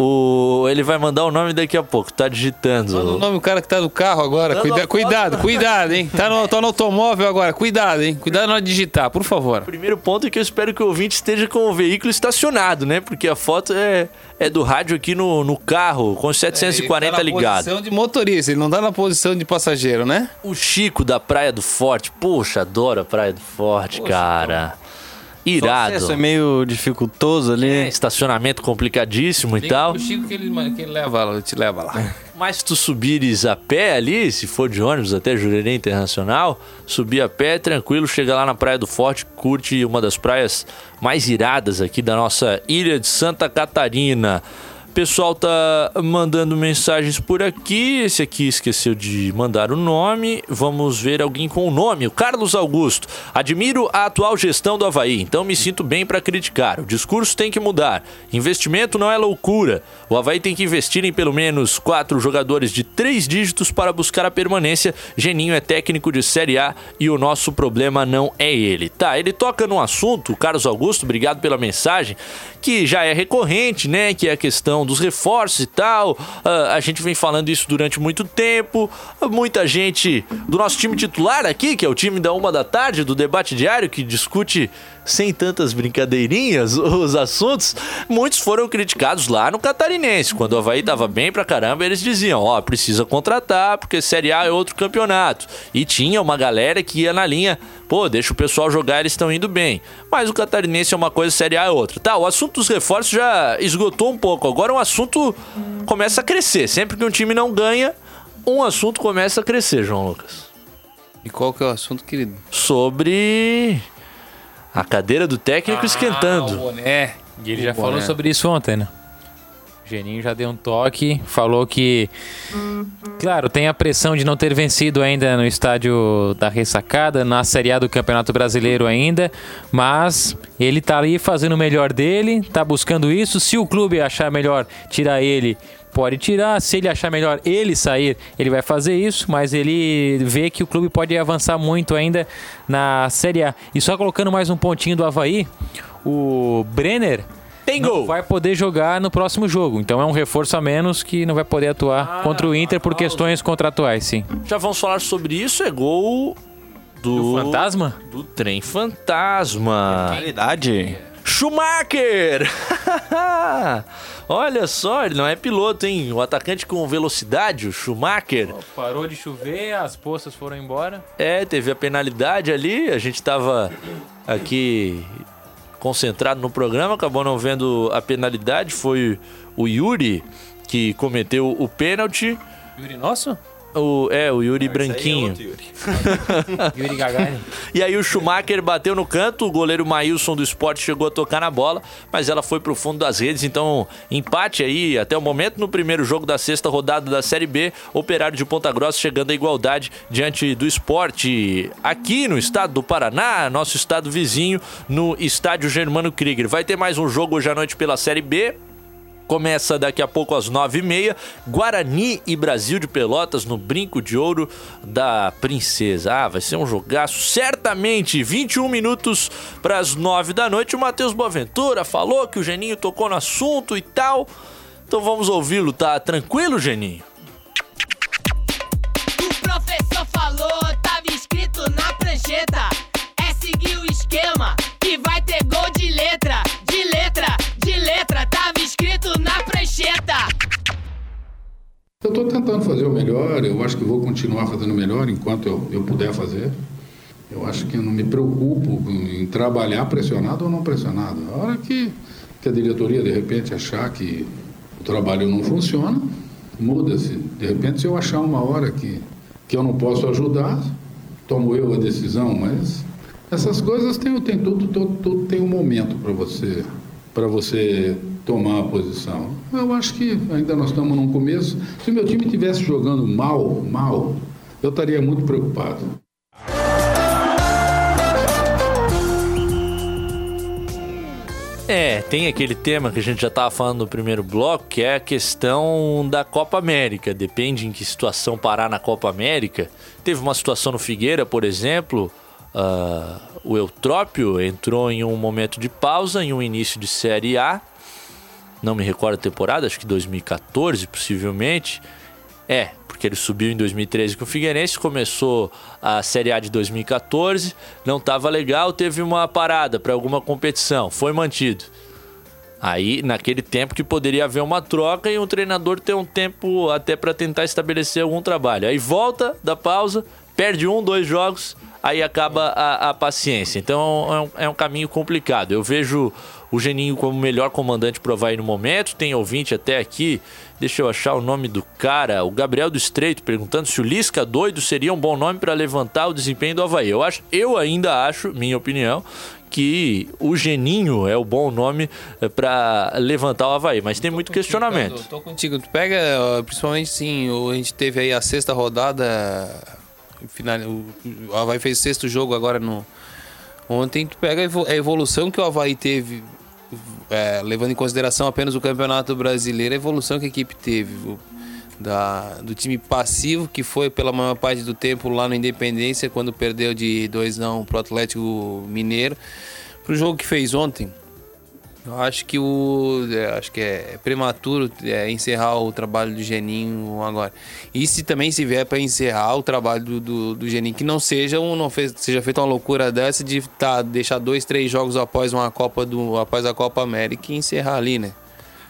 O, ele vai mandar o nome daqui a pouco, tá digitando. Manda o nome do cara que tá no carro agora. Cuida- cuidado, cuidado, hein? Tá no, tá no automóvel agora. Cuidado, hein? Cuidado na hora de digitar, por favor. Primeiro ponto é que eu espero que o ouvinte esteja com o veículo estacionado, né? Porque a foto é, é do rádio aqui no, no carro, com os 740 Ele tá na ligado. posição de motorista, ele não tá na posição de passageiro, né? O Chico da Praia do Forte. Poxa, adoro a Praia do Forte, cara. Irado. Isso é meio dificultoso ali. É, estacionamento complicadíssimo e tal. O Chico que ele, que ele leva, lá, te leva lá. *laughs* Mas se tu subires a pé ali, se for de ônibus até Jurerê Internacional, subir a pé, tranquilo, chega lá na Praia do Forte, curte uma das praias mais iradas aqui da nossa ilha de Santa Catarina. Pessoal tá mandando mensagens por aqui. Esse aqui esqueceu de mandar o nome. Vamos ver alguém com o nome. O Carlos Augusto. Admiro a atual gestão do Havaí, então me sinto bem para criticar. O discurso tem que mudar. Investimento não é loucura. O Havaí tem que investir em pelo menos quatro jogadores de três dígitos para buscar a permanência. Geninho é técnico de Série A e o nosso problema não é ele. Tá, ele toca num assunto, Carlos Augusto, obrigado pela mensagem, que já é recorrente, né? Que é a questão dos reforços e tal. Ah, a gente vem falando isso durante muito tempo. Muita gente do nosso time titular aqui, que é o time da uma da tarde, do debate diário, que discute sem tantas brincadeirinhas *laughs* os assuntos, muitos foram criticados lá no Catarinense. Quando o Havaí tava bem pra caramba, eles diziam: Ó, precisa contratar, porque Série A é outro campeonato. E tinha uma galera que ia na linha: pô, deixa o pessoal jogar, eles estão indo bem. Mas o Catarinense é uma coisa, Série A é outra. Tá, o assunto dos reforços já esgotou um pouco. Agora o assunto começa a crescer. Sempre que um time não ganha, um assunto começa a crescer, João Lucas. E qual que é o assunto, querido? Sobre a cadeira do técnico esquentando. Ah, o boné. E ele O já boné. falou sobre isso ontem, né? O Geninho já deu um toque, falou que. Claro, tem a pressão de não ter vencido ainda no estádio da ressacada, na Série A do Campeonato Brasileiro ainda, mas ele tá ali fazendo o melhor dele, tá buscando isso. Se o clube achar melhor tirar ele, pode tirar. Se ele achar melhor ele sair, ele vai fazer isso, mas ele vê que o clube pode avançar muito ainda na Série A. E só colocando mais um pontinho do Havaí, o Brenner Tem não gol. vai poder jogar no próximo jogo. Então é um reforço a menos que não vai poder atuar contra o Inter por questões contratuais, sim. Já vamos falar sobre isso. É gol do, O fantasma? do trem fantasma. Realidade. Schumacher! *laughs* Olha só, ele não é piloto, hein? O atacante com velocidade, o Schumacher. Parou de chover, as poças foram embora. É, teve a penalidade ali. A gente tava aqui concentrado no programa, acabou não vendo a penalidade. Foi o Yuri que cometeu o pênalti. Yuri Nosso? O, é, o Yuri Branquinho. *laughs* Yuri Gagarin. E aí o Schumacher bateu no canto, o goleiro Maílson do esporte chegou a tocar na bola, mas ela foi pro fundo das redes, então empate aí até o momento no primeiro jogo da sexta rodada da Série B, Operário de Ponta Grossa chegando à igualdade diante do esporte aqui no estado do Paraná, nosso estado vizinho, no estádio Germano Krieger. Vai ter mais um jogo hoje à noite pela Série B, Começa daqui a pouco às 9h30, Guarani e Brasil de Pelotas no Brinco de Ouro da Princesa. Ah, vai ser um jogaço, certamente. 21 minutos para as 9 da noite. O Matheus Boaventura falou que o Geninho tocou no assunto e tal. Então vamos ouvi-lo, tá tranquilo, Geninho? O professor falou, tava escrito na prancheta. É seguir o esquema que vai ter gol de letra, estou tentando fazer o melhor, eu acho que vou continuar fazendo o melhor enquanto eu, eu puder fazer. Eu acho que não me preocupo em trabalhar pressionado ou não pressionado. A hora que, que a diretoria, de repente, achar que o trabalho não funciona, muda-se. De repente, se eu achar uma hora que, que eu não posso ajudar, tomo eu a decisão, mas essas coisas tem, tem tudo, tudo, tudo tem um momento para você para você tomar a posição. Eu acho que ainda nós estamos num começo. Se o meu time estivesse jogando mal, mal, eu estaria muito preocupado. É, tem aquele tema que a gente já estava falando no primeiro bloco, que é a questão da Copa América. Depende em que situação parar na Copa América. Teve uma situação no Figueira, por exemplo, uh, o Eutrópio entrou em um momento de pausa, em um início de Série A. Não me recordo a temporada, acho que 2014, possivelmente. É, porque ele subiu em 2013 com o Figueirense, começou a Série A de 2014, não estava legal, teve uma parada para alguma competição, foi mantido. Aí, naquele tempo que poderia haver uma troca e um treinador ter um tempo até para tentar estabelecer algum trabalho. Aí volta da pausa, perde um, dois jogos, aí acaba a, a paciência. Então é um, é um, caminho complicado. Eu vejo o Geninho como melhor comandante pro Havaí no momento. Tem ouvinte até aqui, deixa eu achar o nome do cara, o Gabriel do Estreito, perguntando se o Lisca doido seria um bom nome para levantar o desempenho do Havaí. Eu, acho, eu ainda acho, minha opinião, que o Geninho é o bom nome para levantar o Havaí, mas tem muito questionamento. Contigo, tô contigo. Tu pega, principalmente sim, a gente teve aí a sexta rodada final, o Havaí fez sexto jogo agora no. Ontem tu pega a evolução que o Havaí teve, é, levando em consideração apenas o Campeonato Brasileiro, a evolução que a equipe teve. O, da, do time passivo, que foi pela maior parte do tempo lá no Independência, quando perdeu de 2 não pro Atlético Mineiro, pro jogo que fez ontem. Eu acho que o é, acho que é prematuro é, encerrar o trabalho do Geninho agora. E se também se vier para encerrar o trabalho do, do, do, Geninho, que não seja um, não fez, seja feita uma loucura dessa de tá, deixar dois, três jogos após uma Copa do após a Copa América e encerrar ali, né?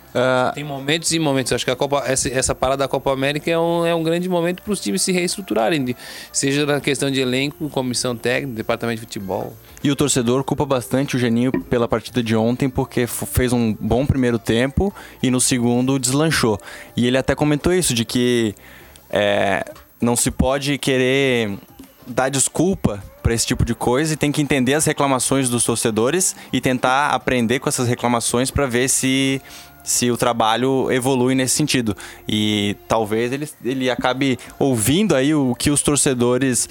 Uh, Tem momentos e momentos. Acho que a Copa, essa, essa parada da Copa América é um, é um grande momento para os times se reestruturarem, seja na questão de elenco, comissão técnica, departamento de futebol. E o torcedor culpa bastante o Geninho pela partida de ontem, porque fez um bom primeiro tempo e no segundo deslanchou. E ele até comentou isso, de que é, não se pode querer dar desculpa para esse tipo de coisa e tem que entender as reclamações dos torcedores e tentar aprender com essas reclamações para ver se se o trabalho evolui nesse sentido. E talvez ele, ele acabe ouvindo aí o que os torcedores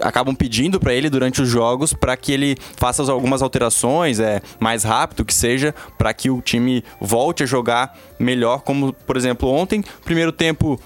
acabam pedindo para ele durante os jogos para que ele faça algumas alterações, é mais rápido que seja, para que o time volte a jogar melhor, como por exemplo ontem, primeiro tempo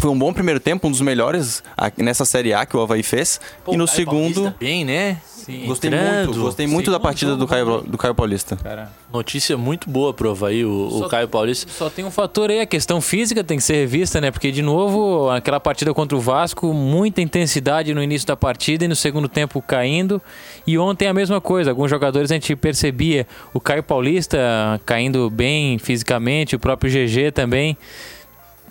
foi um bom primeiro tempo, um dos melhores nessa Série A que o Havaí fez. Pô, e no segundo. Bem, né? Sim, gostei entrando. muito, gostei muito da partida do Caio, do Caio Paulista. Cara. Notícia muito boa pro Havaí, o, só, o Caio Paulista. Só tem um fator aí, a questão física tem que ser revista, né? Porque, de novo, aquela partida contra o Vasco, muita intensidade no início da partida e no segundo tempo caindo. E ontem a mesma coisa, alguns jogadores a gente percebia o Caio Paulista caindo bem fisicamente, o próprio GG também.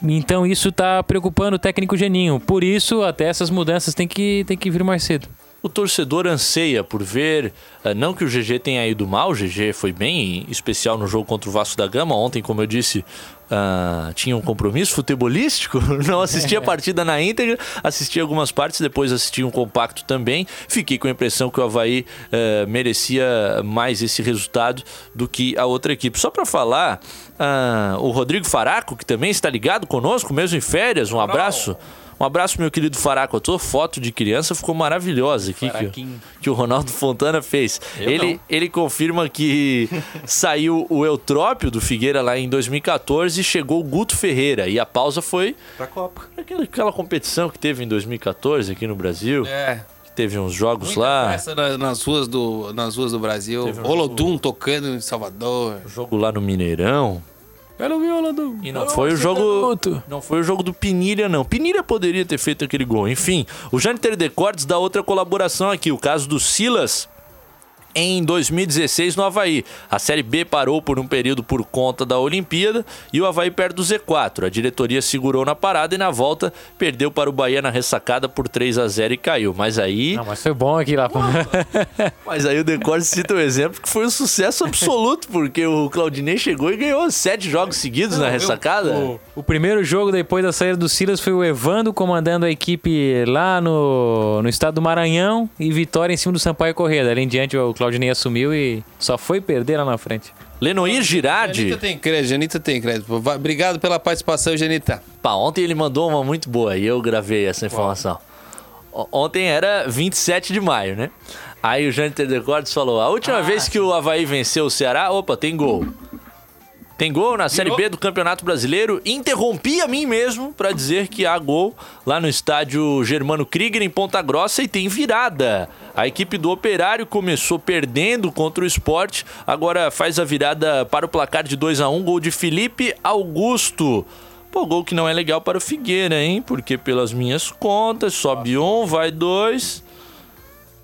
Então isso está preocupando o técnico Geninho. Por isso, até essas mudanças tem que, tem que vir mais cedo o torcedor anseia por ver, eh, não que o GG tenha ido mal, o GG foi bem especial no jogo contra o Vasco da Gama. Ontem, como eu disse, uh, tinha um compromisso futebolístico, *laughs* não assisti a partida na íntegra, assisti algumas partes, depois assisti um compacto também. Fiquei com a impressão que o Havaí uh, merecia mais esse resultado do que a outra equipe. Só para falar, uh, o Rodrigo Faraco, que também está ligado conosco, mesmo em férias, um abraço. Um abraço, meu querido Faraco. A tua foto de criança ficou maravilhosa aqui que, que o Ronaldo Fontana fez. Ele, ele confirma que *laughs* saiu o Eutrópio do Figueira lá em 2014 e chegou o Guto Ferreira. E a pausa foi Pra Copa. aquela, aquela competição que teve em 2014 aqui no Brasil. É. Que teve uns jogos Muita lá. na- nas, ruas do, nas ruas do Brasil. Teve um Olodum tocando em Salvador. Jogo lá no Mineirão. Quero viola do. E não foi o jogo. Não foi o jogo do Pinilha, não. Pinilha poderia ter feito aquele gol. Enfim, o Jâniter Decortes dá outra colaboração aqui. O caso do Silas. Em 2016 no Havaí. A Série B parou por um período por conta da Olimpíada e o Havaí perde do Z4. A diretoria segurou na parada e na volta perdeu para o Bahia na ressacada por 3 a 0 e caiu. Mas aí. Não, mas foi bom aqui lá. *laughs* Mas aí o Decortes cita um exemplo que foi um sucesso absoluto, porque o Claudinei chegou e ganhou sete jogos seguidos na ressacada. O, o primeiro jogo depois da saída do Silas foi o Evando comandando a equipe lá no, no estado do Maranhão e vitória em cima do Sampaio Corrêa. Dali em diante o Claudinei assumiu e só foi perder lá na frente. Lenoir Girardi. Janita tem crédito, Janita tem crédito. Obrigado pela participação, Janita. Pá, ontem ele mandou uma muito boa e eu gravei essa informação. Ontem era 27 de maio, né? Aí o Jâniter Decortes falou: a última vez que o Havaí venceu o Ceará, opa, tem gol. Tem gol na Série B do Campeonato Brasileiro. Interrompi a mim mesmo para dizer que há gol lá no estádio Germano Krieger em Ponta Grossa e tem virada. A equipe do Operário começou perdendo contra o esporte, agora faz a virada para o placar de 2 a 1 gol de Felipe Augusto. Pô, gol que não é legal para o Figueira, hein? Porque pelas minhas contas, sobe um, vai dois.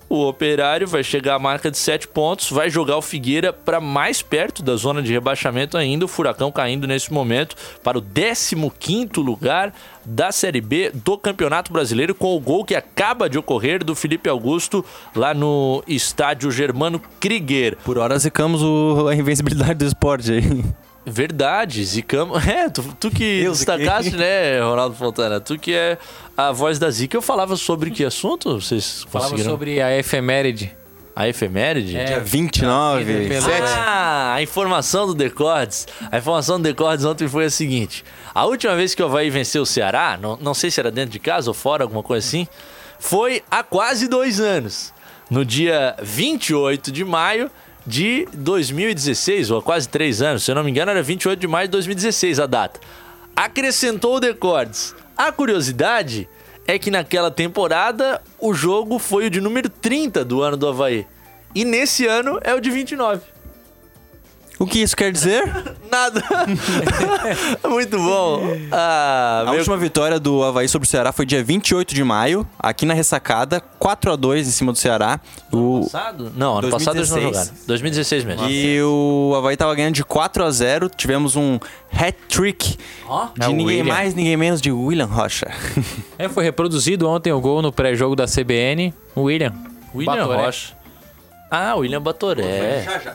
O Operário vai chegar à marca de 7 pontos, vai jogar o Figueira para mais perto da zona de rebaixamento ainda. O Furacão caindo nesse momento para o 15º lugar da Série B do Campeonato Brasileiro com o gol que acaba de ocorrer do Felipe Augusto lá no estádio Germano Krieger. Por hora zicamos o, a invencibilidade do esporte aí. Verdade, zicamos. *laughs* É, tu, tu que Eu destacaste, ziquei. né, Ronaldo Fontana? Tu que é a voz da zica. Eu falava sobre que assunto? Vocês Falava conseguiram? sobre a efeméride. A efeméride? É. Dia 29. Pelo- Ah, a informação do Decordes. A informação do Decordes ontem foi a seguinte: a última vez que o Havaí venceu o Ceará, não, não sei se era dentro de casa ou fora, alguma coisa assim, foi há quase dois anos. No dia 28 de maio de 2016, ou quase três anos, se eu não me engano, era 28 de maio de 2016 a data. Acrescentou o Decordes. A curiosidade é que naquela temporada o jogo foi o de número 30 do ano do Havaí. E nesse ano é o de 29. O que isso quer dizer? Nada. *laughs* Muito bom. Ah, A meu- última vitória do Havaí sobre o Ceará foi dia 28 de maio, aqui na ressacada, 4 a 2 em cima do Ceará. O... Passado? Não, ano passado eles não 2016. jogaram. 2016 mesmo. E o Havaí tava ganhando de 4 a 0 Tivemos um hat-trick Ó. de É ninguém William. mais, ninguém menos de William Rocha. *laughs* É, foi reproduzido ontem o gol no pré-jogo da CBN. O William. William Batoré. Rocha. Ah, William Batoré. Já já.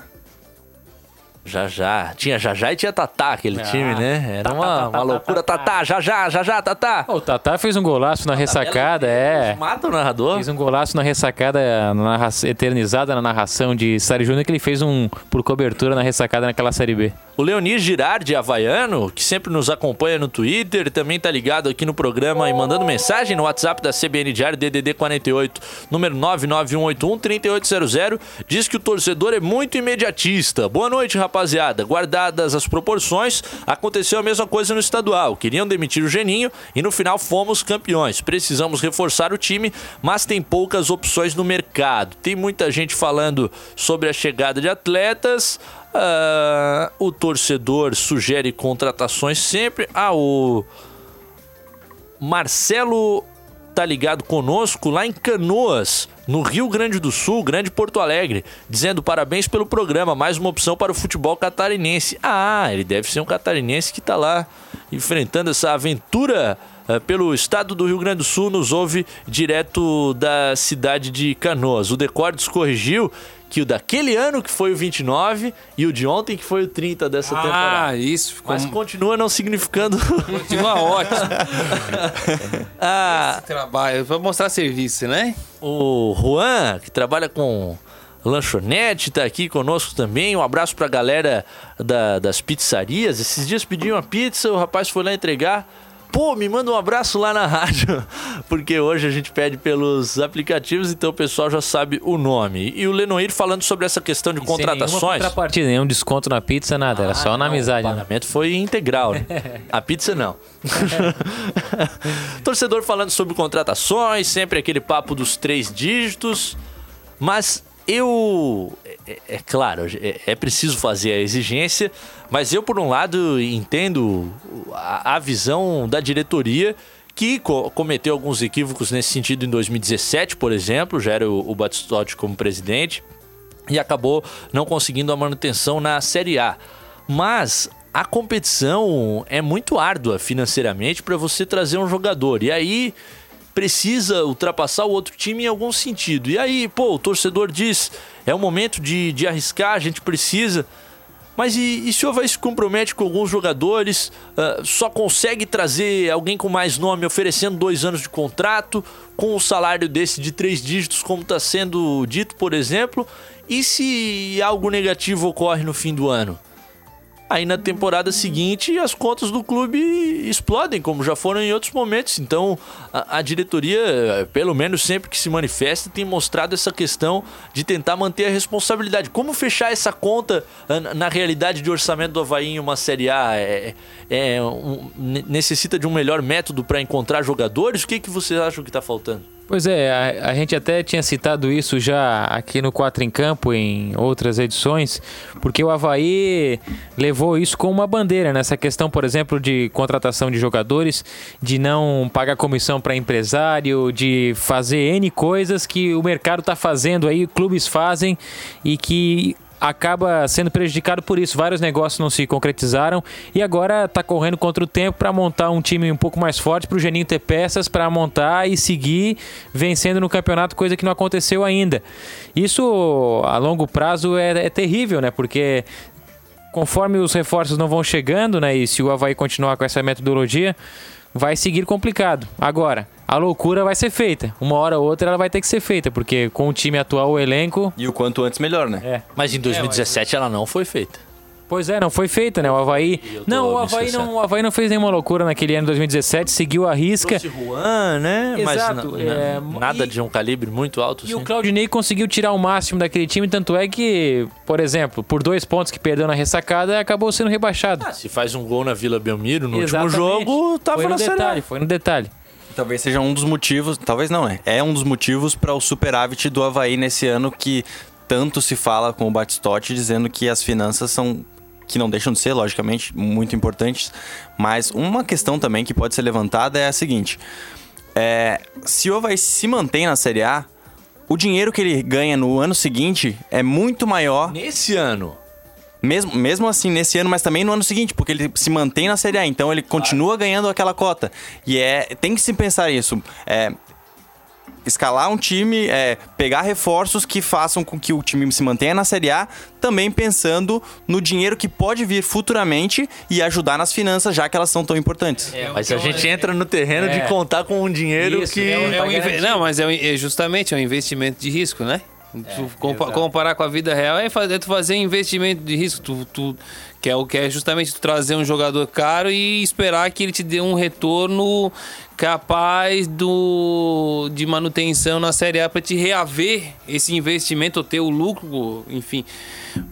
Já já. Tinha já já e tinha Tatá aquele time, né? Era uma, uma loucura. Tatá, já já, já já, Tatá. O Tatá fez um golaço na ressacada, é. Mata o narrador. Fez um golaço na ressacada, na narra- eternizada na narração de Sari Júnior, que ele fez um por cobertura na ressacada naquela Série B. O Leonir Girardi, havaiano, que sempre nos acompanha no Twitter, também tá ligado aqui no programa e mandando mensagem no WhatsApp da CBN Diário DDD 48, número 991813800, diz que o torcedor é muito imediatista. Boa noite, rapaziada. Guardadas as proporções, aconteceu a mesma coisa no estadual. Queriam demitir o Geninho e no final fomos campeões. Precisamos reforçar o time, mas tem poucas opções no mercado. Tem muita gente falando sobre a chegada de atletas. Ah, o torcedor sugere contratações sempre. Ah, o Marcelo tá ligado conosco lá em Canoas, no Rio Grande do Sul, Grande Porto Alegre, dizendo parabéns pelo programa, mais uma opção para o futebol catarinense. Ah, ele deve ser um catarinense que tá lá enfrentando essa aventura eh, pelo estado do Rio Grande do Sul, nos ouve direto da cidade de Canoas. O Decordes corrigiu que o daquele ano que foi o 29 e o de ontem que foi o 30 dessa temporada. Ah, isso ficou Mas continua não significando. *laughs* continua ótimo. *laughs* ah, Esse trabalho, pra mostrar serviço, né? o Juan, que trabalha com lanchonete, tá aqui conosco também. Um abraço pra galera da- das pizzarias. Esses dias pedi uma pizza, o rapaz foi lá entregar. Pô, me manda um abraço lá na rádio, *laughs* porque hoje a gente pede pelos aplicativos, então o pessoal já sabe o nome. E o Lenoir falando sobre essa questão de Sem nenhuma contratações. contrapartida, nenhum desconto na pizza, nada. Era só na amizade. O né? pagamento foi integral, né? *laughs* A pizza não. *laughs* Torcedor falando sobre contratações, sempre aquele papo dos três dígitos. Mas eu. É, é claro, é, é preciso fazer a exigência, mas eu, por um lado, entendo a, a visão da diretoria que co- cometeu alguns equívocos nesse sentido em 2017, por exemplo, já era o, o Batistotti como presidente e acabou não conseguindo a manutenção na Série A. Mas a competição é muito árdua financeiramente para você trazer um jogador. E aí precisa ultrapassar o outro time em algum sentido. E aí, pô, o torcedor diz: é o momento de, de arriscar, a gente precisa. Mas e, e se o Havaí se compromete com alguns jogadores, ah, só consegue trazer alguém com mais nome oferecendo dois anos de contrato, com um salário desse de três dígitos, como está sendo dito, por exemplo? E se algo negativo ocorre no fim do ano? Aí na temporada seguinte as contas do clube explodem, como já foram em outros momentos. Então a, a diretoria, pelo menos sempre que se manifesta, tem mostrado essa questão de tentar manter a responsabilidade. Como fechar essa conta ah, na- realidade de orçamento do Havaí em uma Série A? É, é um- ne- necessita de um melhor método para encontrar jogadores? O que, que vocês acham que está faltando? Pois é, a, a gente até tinha citado isso já aqui no Quatro em Campo em outras edições, porque o Havaí levou isso como uma bandeira nessa questão, por exemplo, de contratação de jogadores, de não pagar comissão para empresário, de fazer N coisas que o mercado está fazendo aí, clubes fazem e que acaba sendo prejudicado por isso. Vários negócios não se concretizaram e agora está correndo contra o tempo para montar um time um pouco mais forte para o Geninho ter peças para montar e seguir vencendo no campeonato, coisa que não aconteceu ainda. Isso a longo prazo é, é terrível, né? Porque conforme os reforços não vão chegando, né? E se o Havaí continuar com essa metodologia, vai seguir complicado. Agora, a loucura vai ser feita. Uma hora ou outra ela vai ter que ser feita, porque com o time atual, o elenco. E o quanto antes melhor, né? É. Mas em 2017 ela não foi feita. Pois é, não foi feita, né? O Havaí. Não, o Havaí esquecendo. não, o Havaí não fez nenhuma loucura naquele ano de 2017, seguiu a risca. Trouxe Juan, né? Exato, Mas é, nada e- de um calibre muito alto. E o assim. Claudinei conseguiu tirar o máximo daquele time, tanto é que, por exemplo, por dois pontos que perdeu na ressacada, acabou sendo rebaixado. Ah, se faz um gol na Vila Belmiro no Exatamente. último jogo, tava foi no na Série A. detalhe, foi no detalhe. Talvez seja um dos motivos, talvez não, é. É um dos motivos para o superávit do Havaí nesse ano que tanto se fala com o Batistotti, dizendo que as finanças são que não deixam de ser, logicamente, muito importantes, mas uma questão também que pode ser levantada é a seguinte: é, se o Havaí se mantém na Série A, o dinheiro que ele ganha no ano seguinte é muito maior Nesse ano. mesmo, mesmo assim, nesse ano, mas também no ano seguinte, porque ele se mantém na Série A, então ele continua ganhando aquela cota. E é, tem que se pensar isso. É, escalar um time, é, pegar reforços que façam com que o time se mantenha na Série A, também pensando no dinheiro que pode vir futuramente e ajudar nas finanças, já que elas são tão importantes. Mas a gente entra no terreno É. de contar com um dinheiro Isso, que. é um- É um Tá inve- garantido. Não, mas é, um- é justamente é um investimento de risco, né? Tu compa- comparar com a vida real é, fazer, é tu fazer investimento de risco. Tu, tu- que é o que é justamente tu trazer um jogador caro e esperar que ele te dê um retorno capaz do, de manutenção na Série A para te reaver esse investimento ou ter o lucro, enfim,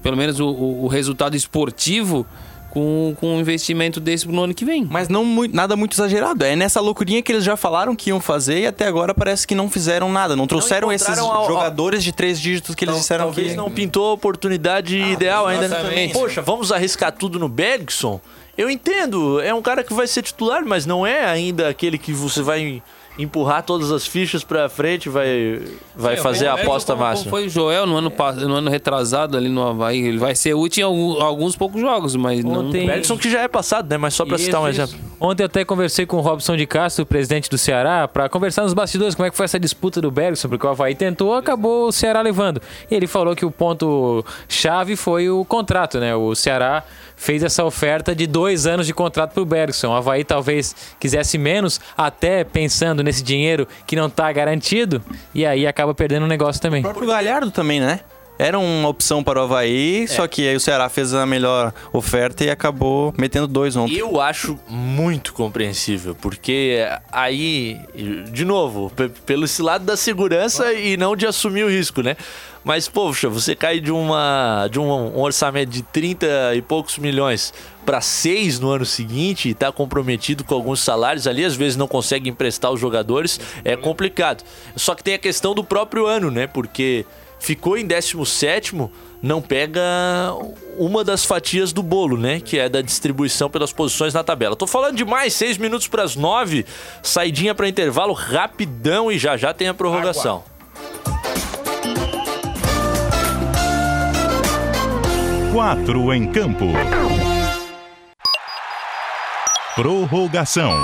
pelo menos o, o- o resultado esportivo com, com um investimento desse no ano que vem. Mas não mui- nada muito exagerado. É nessa loucurinha que eles já falaram que iam fazer e até agora parece que não fizeram nada. Não trouxeram esses encontraram ao- ao- jogadores de três dígitos que eles disseram Talvez que... não pintou a oportunidade ideal ainda. né? exatamente. Poxa, vamos arriscar tudo no Bergson? Eu entendo, é um cara que vai ser titular, mas não é ainda aquele que você vai empurrar todas as fichas pra frente, vai, vai Sim, fazer a como- aposta como- como máxima. Foi o Joel no ano, no ano retrasado ali no Havaí. Ele vai ser útil em algum- alguns poucos jogos, mas não. Ontem- Bergson que já é passado, né? Mas só pra citar um exemplo. isso. Ontem eu até conversei com o Robson de Castro, presidente do Ceará, para conversar nos bastidores como é que foi essa disputa do Bergson, porque o Havaí tentou, acabou o Ceará levando. E ele falou que o ponto chave foi o contrato, né? O Ceará fez essa oferta de dois anos de contrato pro Bergson. O Havaí talvez quisesse menos, até pensando nesse dinheiro que não tá garantido, e aí acaba perdendo o negócio também. O próprio Galhardo também, né? Era uma opção para o Havaí, só que aí o Ceará fez a melhor oferta e acabou metendo dois ontem. Eu acho muito compreensível, porque aí, de novo, pe- pelo esse lado da segurança e não de assumir o risco, né? Mas, poxa, você cai de, uma, de um, orçamento de 30 e poucos milhões para 6 no ano seguinte e tá comprometido com alguns salários ali, às vezes não consegue emprestar os jogadores, é complicado. Só que tem a questão do próprio ano, né? Porque ficou em 17 não pega uma das fatias do bolo, né? Que é da distribuição pelas posições na tabela. Tô falando demais, 6 minutos para as 9, saidinha para intervalo rapidão e já já tem a prorrogação. Quatro em campo. Prorrogação.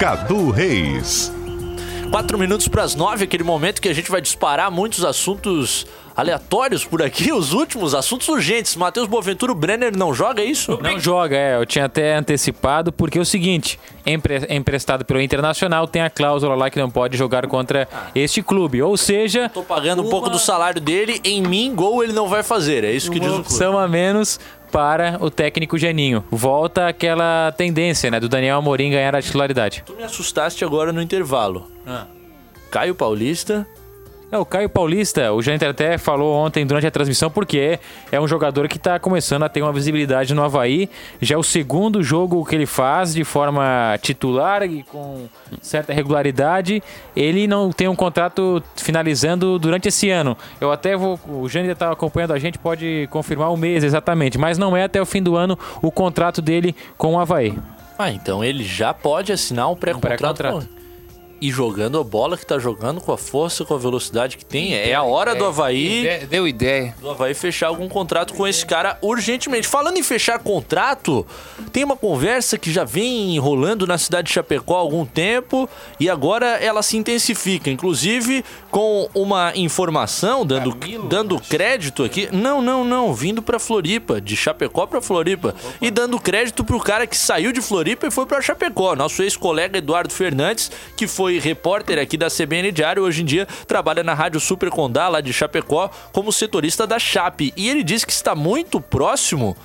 Cadu Reis. 4 minutos para as 9, aquele momento que a gente vai disparar muitos assuntos aleatórios por aqui, *laughs* os últimos assuntos urgentes. Matheus Boaventura, o Brenner não joga isso? Não joga, é. Eu tinha até antecipado, porque é o seguinte: empre- é emprestado pelo Internacional, tem a cláusula lá que não pode jogar contra este clube. Ou seja, Tô pagando um pouco do salário dele, em mim, gol ele não vai fazer. É isso que diz uma o clube. opção a menos para o técnico Geninho. Volta aquela tendência, né, do Daniel Amorim ganhar a titularidade. Tu me assustaste agora no intervalo. Caio Paulista. É, o Caio Paulista, o Janter até falou ontem durante a transmissão, porque é um jogador que está começando a ter uma visibilidade no Havaí. Já é o segundo jogo que ele faz de forma titular e com certa regularidade. Ele não tem um contrato finalizando durante esse ano. Eu até vou. O Janter está acompanhando a gente, pode confirmar o mês exatamente, mas não é até o fim do ano o contrato dele com o Havaí. Ah, então ele já pode assinar um pré-contrato. pré-contrato. com- E jogando a bola que tá jogando com a força, com a velocidade que tem. É a hora do Havaí. Deu ideia. do Havaí fechar algum contrato com esse cara urgentemente. Falando em fechar contrato, tem uma conversa que já vem rolando na cidade de Chapecó há algum tempo e agora ela se intensifica, inclusive com uma informação dando, dando crédito aqui. Não, não, não, vindo pra Floripa, de Chapecó pra Floripa e dando crédito pro cara que saiu de Floripa e foi pra Chapecó, nosso ex-colega Eduardo Fernandes, que foi repórter aqui da CBN Diário, hoje em dia trabalha na Rádio Super Condá, lá de Chapecó, como setorista da Chape. E ele diz que está muito próximo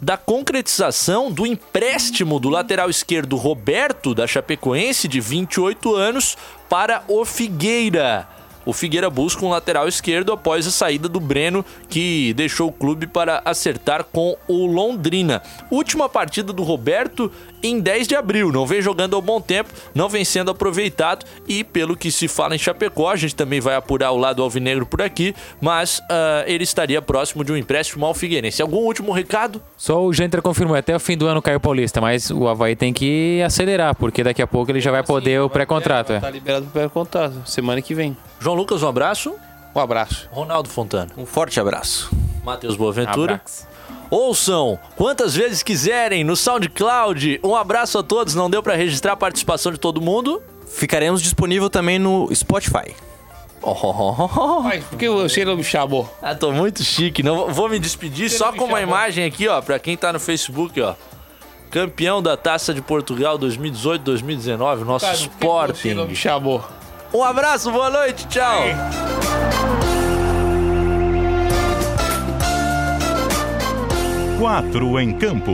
da concretização do empréstimo do lateral esquerdo Roberto, da Chapecoense, de 28 anos, para o Figueira. O Figueira busca um lateral esquerdo após a saída do Breno, que deixou o clube para acertar com o Londrina. Última partida do Roberto em 10 de abril. Não vem jogando há um bom tempo, não vem sendo aproveitado. E pelo que se fala em Chapecó, a gente também vai apurar o lado alvinegro por aqui, mas ah, ele estaria próximo de um empréstimo ao Figueirense. Algum último recado? Só o Janter confirmou até o fim do ano Caio Paulista, mas o Havaí tem que acelerar, porque daqui a pouco ele já vai poder o pré-contrato. é. Tá liberado pro pré-contrato. Semana que vem. João Lucas, um abraço. Um abraço. Ronaldo Fontana. Um forte abraço. Matheus Boaventura. Abraço. Ouçam quantas vezes quiserem no SoundCloud. Um abraço a todos. Não deu pra registrar a participação de todo mundo. Ficaremos disponível também no Spotify. Oh, Mas por que o cheiro me chamou? ah, tô muito chique. Não vou me despedir só com uma imagem aqui, ó, para quem tá no Facebook, ó. Campeão da Taça de Portugal 2018-2019, nosso Cara, por que o cheiro Sporting. me chamou? Um abraço, boa noite, tchau. Quatro em campo.